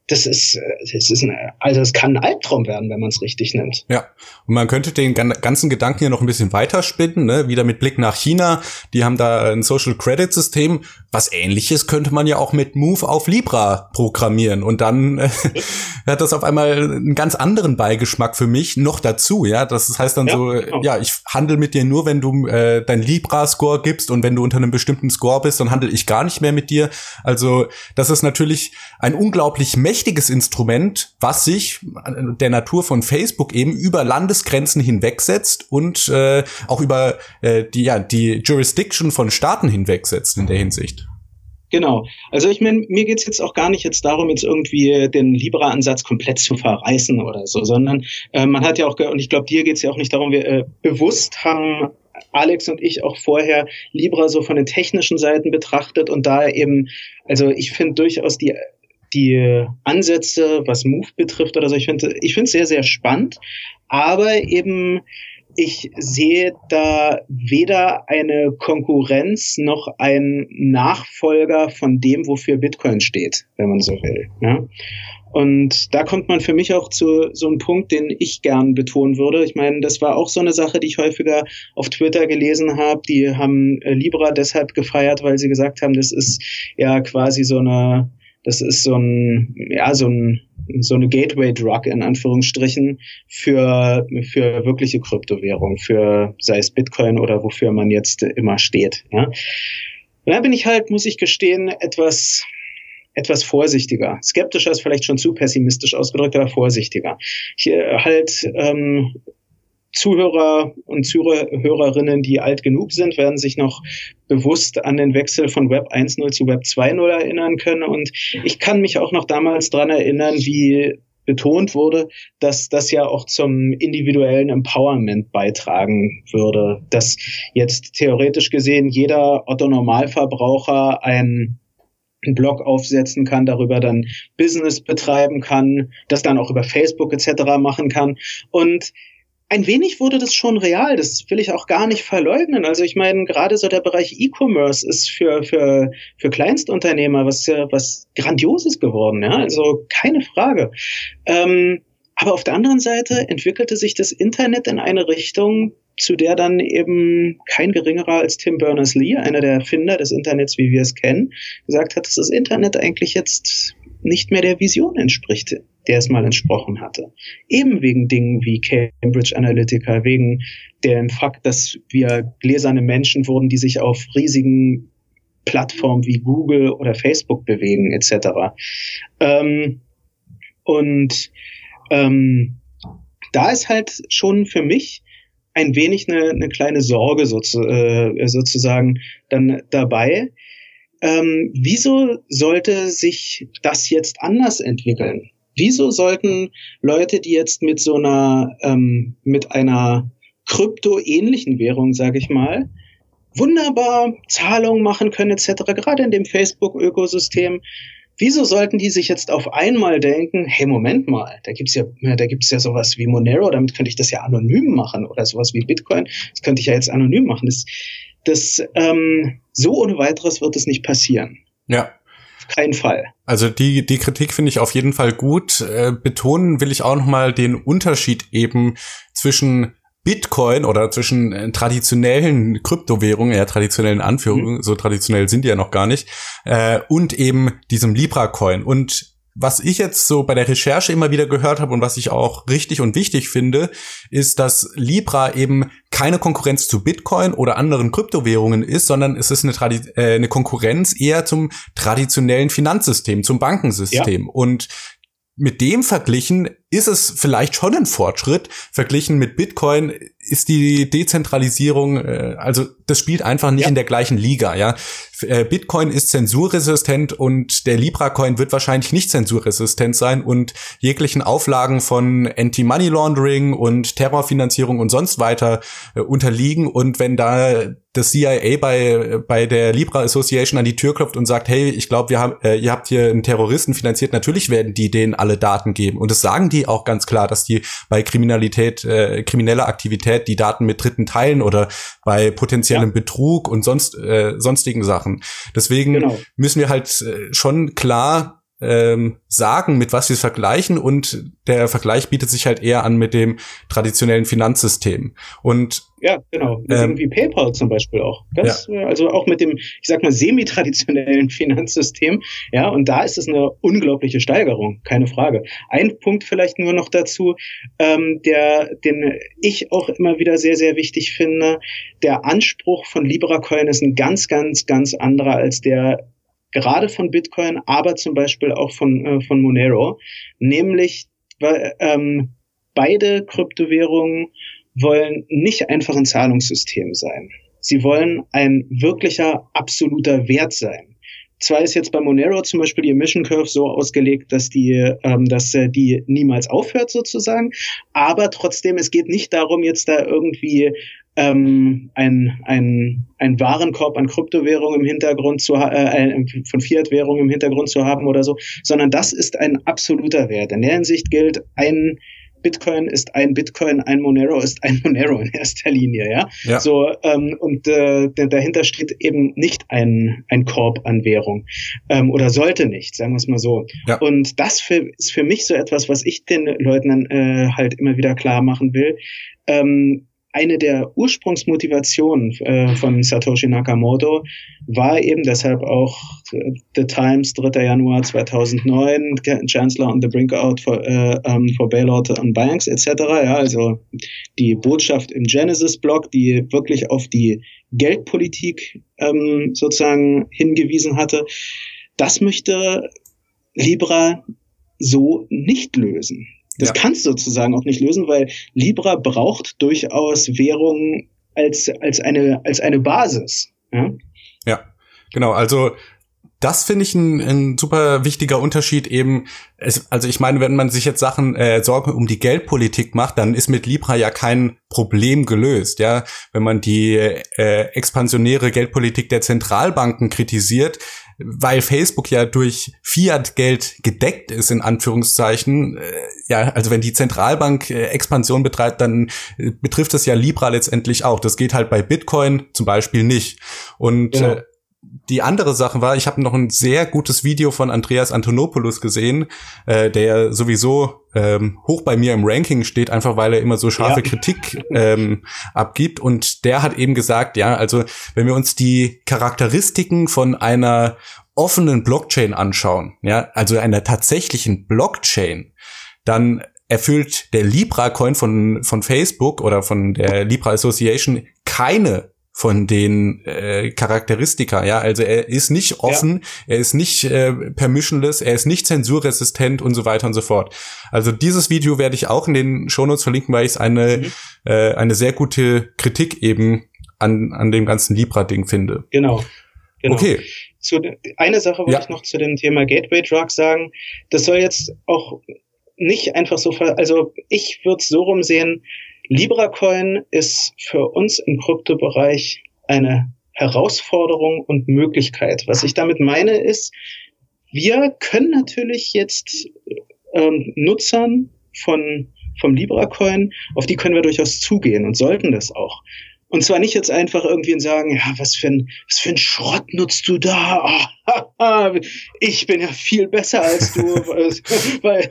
das ist, das ist eine, also es kann ein Albtraum werden, wenn man es richtig nimmt. Ja, und man könnte den ganzen Gedanken hier noch ein bisschen weiterspinnen, ne? wieder mit Blick nach China. Die haben da ein Social Credit System. Was ähnliches könnte man ja auch mit Move auf Libra programmieren und dann äh, hat das auf einmal einen ganz anderen Beigeschmack für mich noch dazu, ja. Das heißt dann ja, so, genau. ja, ich handle mit dir nur, wenn du äh, dein Libra-Score gibst und wenn du unter einem bestimmten Score bist, dann handle ich gar nicht mehr mit dir. Also das ist natürlich ein unglaublich mächtiges mächtiges Instrument, was sich der Natur von Facebook eben über Landesgrenzen hinwegsetzt und äh, auch über äh, die, ja, die Jurisdiction von Staaten hinwegsetzt in der Hinsicht. Genau. Also ich meine, mir geht's jetzt auch gar nicht jetzt darum, jetzt irgendwie den Libra-Ansatz komplett zu verreißen oder so, sondern äh, man hat ja auch, und ich glaube, dir geht's ja auch nicht darum, wir äh, bewusst haben Alex und ich auch vorher Libra so von den technischen Seiten betrachtet und da eben, also ich finde durchaus die die Ansätze, was Move betrifft oder so, ich finde ich finde es sehr, sehr spannend, aber eben ich sehe da weder eine Konkurrenz noch ein Nachfolger von dem, wofür Bitcoin steht, wenn man so will. Ja? Und da kommt man für mich auch zu so einem Punkt, den ich gern betonen würde. Ich meine, das war auch so eine Sache, die ich häufiger auf Twitter gelesen habe. Die haben Libra deshalb gefeiert, weil sie gesagt haben, das ist ja quasi so eine das ist so ein, ja, so ein, so eine Gateway-Drug in Anführungsstrichen für, für wirkliche Kryptowährung, für sei es Bitcoin oder wofür man jetzt immer steht. Ja. da bin ich halt, muss ich gestehen, etwas, etwas vorsichtiger. Skeptischer ist vielleicht schon zu pessimistisch ausgedrückt, aber vorsichtiger. Ich äh, halt ähm, Zuhörer und Zuhörerinnen, die alt genug sind, werden sich noch bewusst an den Wechsel von Web 1.0 zu Web 2.0 erinnern können. Und ich kann mich auch noch damals dran erinnern, wie betont wurde, dass das ja auch zum individuellen Empowerment beitragen würde, dass jetzt theoretisch gesehen jeder Otto Normalverbraucher ein einen Blog aufsetzen kann, darüber dann Business betreiben kann, das dann auch über Facebook etc. machen kann. Und ein wenig wurde das schon real, das will ich auch gar nicht verleugnen. Also ich meine, gerade so der Bereich E-Commerce ist für, für, für Kleinstunternehmer was, was Grandioses geworden, ja, also keine Frage. Ähm, aber auf der anderen Seite entwickelte sich das Internet in eine Richtung, zu der dann eben kein geringerer als Tim Berners-Lee, einer der Erfinder des Internets, wie wir es kennen, gesagt hat, dass das Internet eigentlich jetzt nicht mehr der Vision entspricht, der es mal entsprochen hatte. Eben wegen Dingen wie Cambridge Analytica, wegen dem Fakt, dass wir gläserne Menschen wurden, die sich auf riesigen Plattformen wie Google oder Facebook bewegen, etc. Ähm, und ähm, da ist halt schon für mich ein wenig eine, eine kleine Sorge äh, sozusagen dann dabei. Ähm, wieso sollte sich das jetzt anders entwickeln? Wieso sollten Leute, die jetzt mit so einer, ähm, mit einer krypto-ähnlichen Währung, sage ich mal, wunderbar Zahlungen machen können etc., gerade in dem Facebook-Ökosystem, Wieso sollten die sich jetzt auf einmal denken, hey, Moment mal, da gibt's ja, da gibt's ja sowas wie Monero, damit könnte ich das ja anonym machen oder sowas wie Bitcoin, das könnte ich ja jetzt anonym machen. Das, das ähm, so ohne weiteres wird es nicht passieren. Ja. Auf keinen Fall. Also die, die Kritik finde ich auf jeden Fall gut. Äh, betonen will ich auch nochmal den Unterschied eben zwischen Bitcoin oder zwischen äh, traditionellen Kryptowährungen, ja traditionellen Anführungen, mhm. so traditionell sind die ja noch gar nicht, äh, und eben diesem Libra-Coin. Und was ich jetzt so bei der Recherche immer wieder gehört habe und was ich auch richtig und wichtig finde, ist, dass Libra eben keine Konkurrenz zu Bitcoin oder anderen Kryptowährungen ist, sondern es ist eine, Tradi äh, eine Konkurrenz eher zum traditionellen Finanzsystem, zum Bankensystem. Ja. Und mit dem verglichen ist es vielleicht schon ein Fortschritt. Verglichen mit Bitcoin ist die Dezentralisierung, äh, also das spielt einfach nicht ja. in der gleichen Liga, ja. Äh, Bitcoin ist zensurresistent und der Libra-Coin wird wahrscheinlich nicht zensurresistent sein und jeglichen Auflagen von Anti-Money Laundering und Terrorfinanzierung und sonst weiter äh, unterliegen. Und wenn da das CIA bei, bei der Libra Association an die Tür klopft und sagt, hey, ich glaube, wir haben, äh, ihr habt hier einen Terroristen finanziert, natürlich werden die denen alle Daten geben. Und das sagen die auch ganz klar, dass die bei Kriminalität, äh, krimineller Aktivität die Daten mit Dritten teilen oder bei potenziellem ja. Betrug und sonst äh, sonstigen Sachen. Deswegen genau. müssen wir halt äh, schon klar ähm, sagen, mit was wir es vergleichen und der Vergleich bietet sich halt eher an mit dem traditionellen Finanzsystem. Und ja, genau. Ähm, wie PayPal zum Beispiel auch. Das, ja. Also auch mit dem, ich sag mal, semi-traditionellen Finanzsystem. Ja, und da ist es eine unglaubliche Steigerung, keine Frage. Ein Punkt vielleicht nur noch dazu, ähm, der, den ich auch immer wieder sehr, sehr wichtig finde. Der Anspruch von LibraCoin ist ein ganz, ganz, ganz anderer als der gerade von Bitcoin, aber zum Beispiel auch von, äh, von Monero, nämlich ähm, beide Kryptowährungen wollen nicht einfach ein Zahlungssystem sein. Sie wollen ein wirklicher absoluter Wert sein. Zwar ist jetzt bei Monero zum Beispiel die Emission Curve so ausgelegt, dass die, ähm, dass äh, die niemals aufhört sozusagen, aber trotzdem es geht nicht darum, jetzt da irgendwie ähm, ein, ein, ein Warenkorb an Kryptowährungen im Hintergrund zu äh, von Fiat-Währungen im Hintergrund zu haben oder so, sondern das ist ein absoluter Wert. In der Hinsicht gilt, ein Bitcoin ist ein Bitcoin, ein Monero ist ein Monero in erster Linie, ja. ja. So ähm, und äh, dahinter steht eben nicht ein ein Korb an Währung ähm, oder sollte nicht, sagen wir es mal so. Ja. Und das für, ist für mich so etwas, was ich den Leuten dann äh, halt immer wieder klar machen will. Ähm, eine der Ursprungsmotivationen äh, von Satoshi Nakamoto war eben deshalb auch äh, The Times, 3. Januar 2009, Chancellor on the brink out for, äh, um, for bailout on banks etc. Ja, also die Botschaft im Genesis-Blog, die wirklich auf die Geldpolitik ähm, sozusagen hingewiesen hatte. Das möchte Libra so nicht lösen. Das ja. kannst du sozusagen auch nicht lösen, weil Libra braucht durchaus Währung als, als, eine, als eine Basis. Ja, ja genau. Also das finde ich ein, ein super wichtiger Unterschied eben. Es, also ich meine, wenn man sich jetzt Sachen äh, Sorgen um die Geldpolitik macht, dann ist mit Libra ja kein Problem gelöst. Ja, wenn man die äh, expansionäre Geldpolitik der Zentralbanken kritisiert, weil Facebook ja durch Fiat-Geld gedeckt ist, in Anführungszeichen, äh, ja, also wenn die Zentralbank äh, Expansion betreibt, dann äh, betrifft das ja Libra letztendlich auch. Das geht halt bei Bitcoin zum Beispiel nicht. Und genau. äh, die andere Sache war, ich habe noch ein sehr gutes Video von Andreas Antonopoulos gesehen, äh, der sowieso ähm, hoch bei mir im Ranking steht, einfach weil er immer so scharfe ja. Kritik ähm, abgibt. Und der hat eben gesagt, ja, also wenn wir uns die Charakteristiken von einer offenen Blockchain anschauen, ja, also einer tatsächlichen Blockchain, dann erfüllt der Libra-Coin von, von Facebook oder von der Libra Association keine von den äh, Charakteristika, ja, also er ist nicht offen, ja. er ist nicht äh, permissionless, er ist nicht zensurresistent und so weiter und so fort. Also dieses Video werde ich auch in den Shownotes verlinken, weil ich es eine mhm. äh, eine sehr gute Kritik eben an an dem ganzen Libra Ding finde. Genau. genau. Okay. Zu, eine Sache wollte ja. ich noch zu dem Thema Gateway Drugs sagen. Das soll jetzt auch nicht einfach so, also ich würde es so rumsehen, LibraCoin ist für uns im Kryptobereich eine Herausforderung und Möglichkeit. Was ich damit meine ist, wir können natürlich jetzt ähm, Nutzern von vom LibraCoin, auf die können wir durchaus zugehen und sollten das auch. Und zwar nicht jetzt einfach irgendwie sagen, ja, was für ein, was für ein Schrott nutzt du da? Oh, ich bin ja viel besser als du, weil,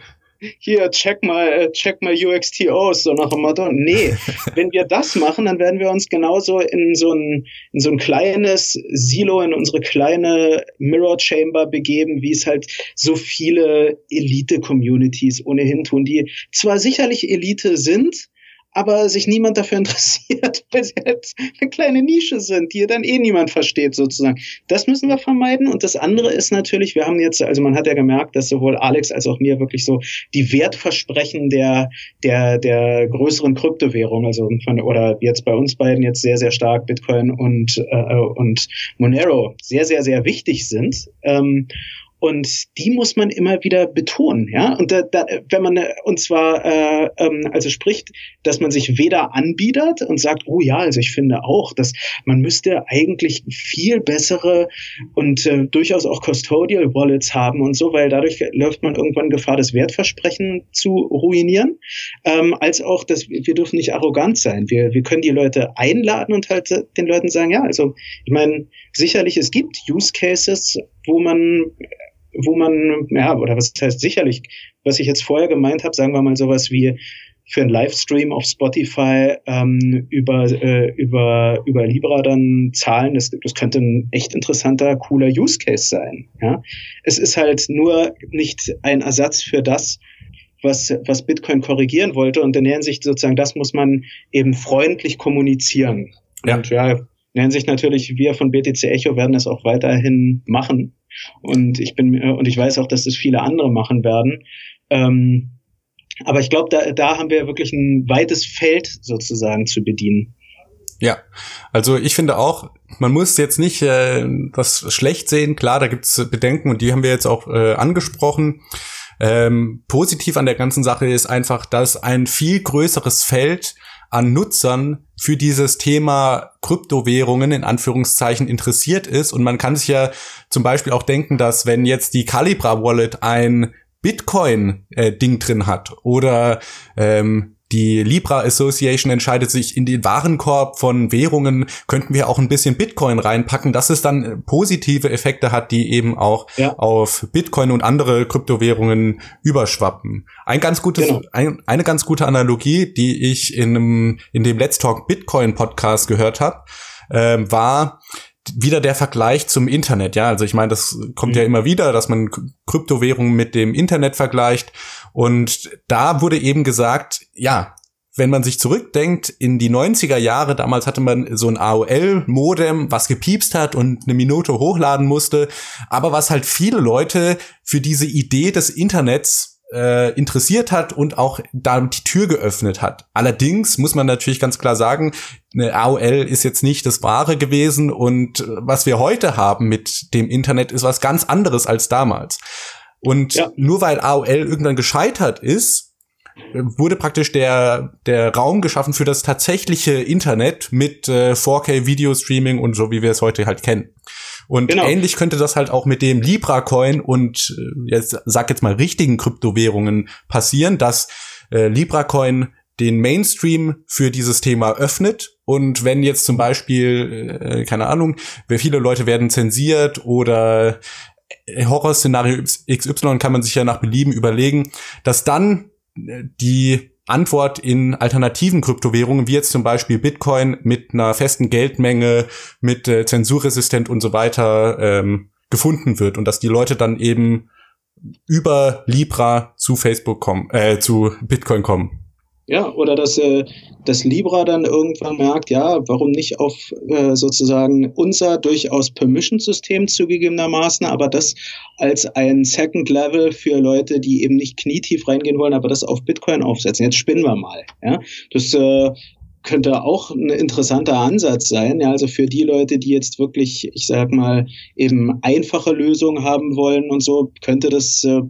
hier, check mal, äh, check mal UXT aus, so nach dem Motto. Nee, wenn wir das machen, dann werden wir uns genauso in so ein, in so ein kleines Silo, in unsere kleine Mirror Chamber begeben, wie es halt so viele Elite-Communities ohnehin tun, die zwar sicherlich Elite sind, aber sich niemand dafür interessiert, weil sie halt eine kleine Nische sind, die dann eh niemand versteht sozusagen. Das müssen wir vermeiden. Und das andere ist natürlich, wir haben jetzt, also man hat ja gemerkt, dass sowohl Alex als auch mir wirklich so die Wertversprechen der, der, der größeren Kryptowährung, also von, oder jetzt bei uns beiden jetzt sehr, sehr stark Bitcoin und, äh, und Monero sehr, sehr, sehr wichtig sind. Ähm, und die muss man immer wieder betonen, ja. Und da, da, wenn man und zwar äh, ähm, also spricht, dass man sich weder anbietet und sagt, oh ja, also ich finde auch, dass man müsste eigentlich viel bessere und äh, durchaus auch Custodial Wallets haben und so, weil dadurch läuft man irgendwann Gefahr, das Wertversprechen zu ruinieren, ähm, als auch, dass wir dürfen nicht arrogant sein. Wir, wir können die Leute einladen und halt den Leuten sagen, ja, also ich meine, sicherlich es gibt Use Cases, wo man wo man, ja, oder was heißt sicherlich, was ich jetzt vorher gemeint habe, sagen wir mal sowas wie für einen Livestream auf Spotify ähm, über, äh, über, über Libra dann zahlen, das, das könnte ein echt interessanter, cooler Use Case sein. Ja? Es ist halt nur nicht ein Ersatz für das, was, was Bitcoin korrigieren wollte. Und in der Hinsicht sozusagen, das muss man eben freundlich kommunizieren. Ja. Und ja, in der Hinsicht natürlich, wir von BTC Echo werden das auch weiterhin machen. Und ich bin äh, und ich weiß auch, dass das viele andere machen werden. Ähm, aber ich glaube, da, da haben wir wirklich ein weites Feld sozusagen zu bedienen. Ja, also ich finde auch, man muss jetzt nicht äh, das schlecht sehen. Klar, da gibt's Bedenken und die haben wir jetzt auch äh, angesprochen. Ähm, positiv an der ganzen Sache ist einfach, dass ein viel größeres Feld an Nutzern für dieses Thema Kryptowährungen in Anführungszeichen interessiert ist. Und man kann sich ja zum Beispiel auch denken, dass wenn jetzt die Calibra Wallet ein Bitcoin-Ding äh, drin hat oder ähm, die Libra Association entscheidet sich in den Warenkorb von Währungen, könnten wir auch ein bisschen Bitcoin reinpacken, dass es dann äh, positive Effekte hat, die eben auch ja. auf Bitcoin und andere Kryptowährungen überschwappen. Ein ganz gutes, genau. ein, eine ganz gute Analogie, die ich in, einem, in dem Let's Talk Bitcoin Podcast gehört habe, äh, war, wieder der Vergleich zum Internet, ja. Also ich meine, das kommt mhm. ja immer wieder, dass man Kryptowährungen mit dem Internet vergleicht. Und da wurde eben gesagt, ja, wenn man sich zurückdenkt in die 90er Jahre, damals hatte man so ein AOL-Modem, was gepiepst hat und eine Minute hochladen musste, aber was halt viele Leute für diese Idee des Internets äh, interessiert hat und auch damit die Tür geöffnet hat. Allerdings muss man natürlich ganz klar sagen, eine AOL ist jetzt nicht das Wahre gewesen und äh, was wir heute haben mit dem Internet ist was ganz anderes als damals. Und ja. nur weil AOL irgendwann gescheitert ist, wurde praktisch der, der Raum geschaffen für das tatsächliche Internet mit äh, 4K Videostreaming und so, wie wir es heute halt kennen. Und genau. ähnlich könnte das halt auch mit dem Libra Coin und äh, jetzt sag jetzt mal richtigen Kryptowährungen passieren, dass äh, Libra Coin den Mainstream für dieses Thema öffnet. Und wenn jetzt zum Beispiel, äh, keine Ahnung, viele Leute werden zensiert oder äh, Horrorszenario XY kann man sich ja nach Belieben überlegen, dass dann äh, die Antwort in alternativen Kryptowährungen, wie jetzt zum Beispiel Bitcoin mit einer festen Geldmenge, mit äh, zensurresistent und so weiter ähm, gefunden wird und dass die Leute dann eben über Libra zu Facebook kommen, äh, zu Bitcoin kommen. Ja, oder dass, äh, dass Libra dann irgendwann merkt, ja, warum nicht auf äh, sozusagen unser durchaus Permission-System zugegebenermaßen, aber das als ein Second Level für Leute, die eben nicht knietief reingehen wollen, aber das auf Bitcoin aufsetzen. Jetzt spinnen wir mal. Ja? Das äh, könnte auch ein interessanter Ansatz sein. Ja, also für die Leute, die jetzt wirklich, ich sag mal, eben einfache Lösungen haben wollen und so, könnte das äh,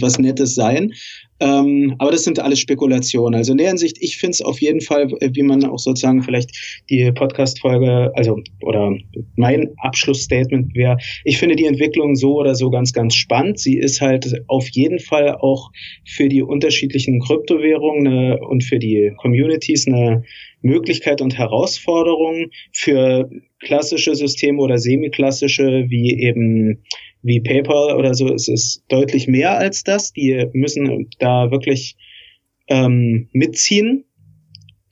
was Nettes sein. Ähm, aber das sind alles Spekulationen. Also in der Hinsicht, ich finde es auf jeden Fall, äh, wie man auch sozusagen vielleicht die Podcast-Folge, also oder mein Abschlussstatement wäre, ich finde die Entwicklung so oder so ganz, ganz spannend. Sie ist halt auf jeden Fall auch für die unterschiedlichen Kryptowährungen eine, und für die Communities eine Möglichkeit und Herausforderung für klassische Systeme oder semi-klassische wie eben wie PayPal oder so ist es deutlich mehr als das. Die müssen da wirklich ähm, mitziehen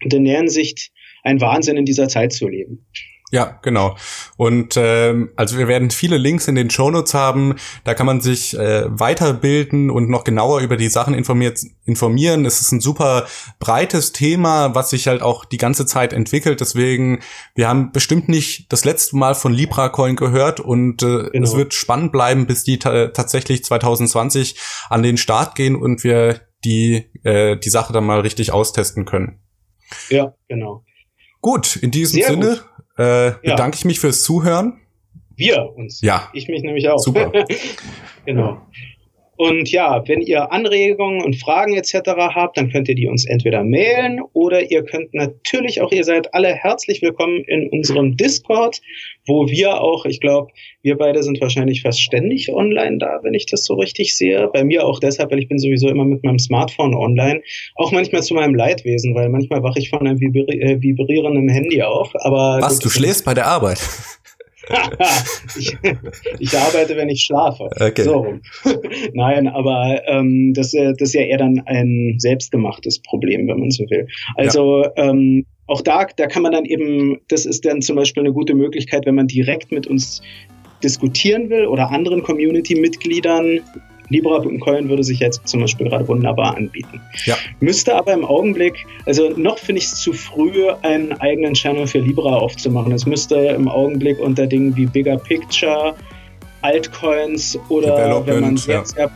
und in der Hinsicht ein Wahnsinn in dieser Zeit zu leben. Ja, genau. Und ähm, also wir werden viele Links in den Shownotes haben. Da kann man sich äh, weiterbilden und noch genauer über die Sachen informiert, informieren. Es ist ein super breites Thema, was sich halt auch die ganze Zeit entwickelt. Deswegen, wir haben bestimmt nicht das letzte Mal von Libra Coin gehört und äh, genau. es wird spannend bleiben, bis die tatsächlich 2020 an den Start gehen und wir die äh, die Sache dann mal richtig austesten können. Ja, genau. Gut, in diesem Sehr Sinne gut äh, bedanke ich mich fürs Zuhören. Wir uns. Ja. Ich mich nämlich auch. Super. genau. Und ja, wenn ihr Anregungen und Fragen etc. habt, dann könnt ihr die uns entweder mailen oder ihr könnt natürlich auch, ihr seid alle herzlich willkommen in unserem Discord, wo wir auch, ich glaube, wir beide sind wahrscheinlich fast ständig online da, wenn ich das so richtig sehe. Bei mir auch deshalb, weil ich bin sowieso immer mit meinem Smartphone online. Auch manchmal zu meinem Leidwesen, weil manchmal wache ich von einem äh, vibrierenden Handy auf. Aber Was, du schläfst bei der Arbeit? Ich, ich, arbeite, wenn ich schlafe. Okay. So rum. Nein, aber ähm, das, das ist ja eher dann ein selbstgemachtes Problem, wenn man so will. Also ja. ähm, auch da, da kann man dann eben, das ist dann zum Beispiel eine gute Möglichkeit, wenn man direkt mit uns diskutieren will oder anderen Community-Mitgliedern Libra und Coin würde sich jetzt zum Beispiel gerade wunderbar anbieten. Ja. Müsste aber im Augenblick, also noch finde ich es zu früh, einen eigenen Channel für Libra aufzumachen. Es müsste im Augenblick unter Dingen wie Bigger Picture, Altcoins oder wenn man sehr, ja. sehr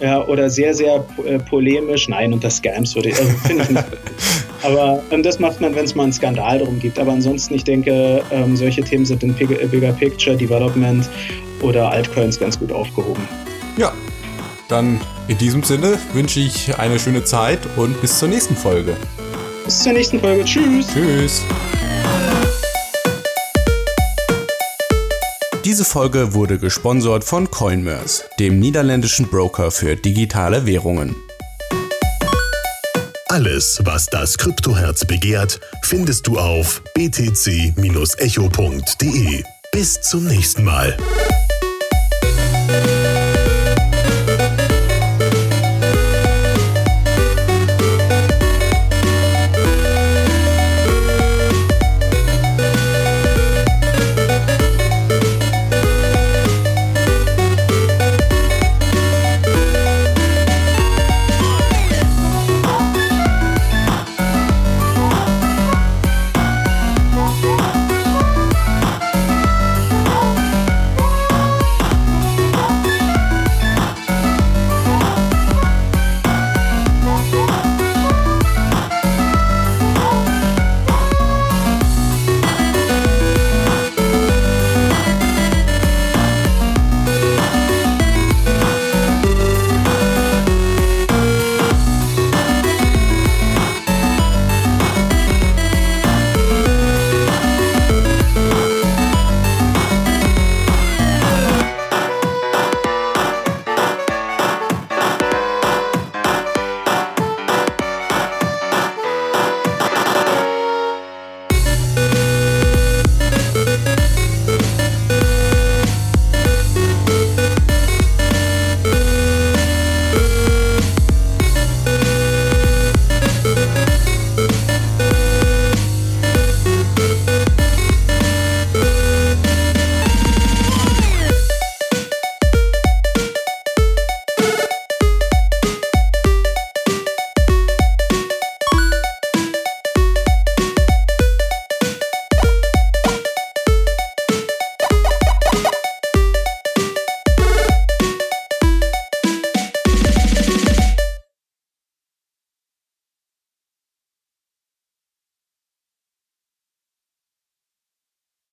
ja, oder sehr, sehr äh, polemisch. Nein, unter Scams würde ich, also finde ich nicht. Aber ähm, das macht man, wenn es mal einen Skandal darum gibt. Aber ansonsten, ich denke, ähm, solche Themen sind in Bigger Picture, Development oder Altcoins ganz gut aufgehoben. Ja, dann in diesem Sinne wünsche ich eine schöne Zeit und bis zur nächsten Folge. Bis zur nächsten Folge. Tschüss. Tschüss. Diese Folge wurde gesponsert von Coinmers, dem niederländischen Broker für digitale Währungen. Alles, was das Kryptoherz begehrt, findest du auf btc-echo.de. Bis zum nächsten Mal.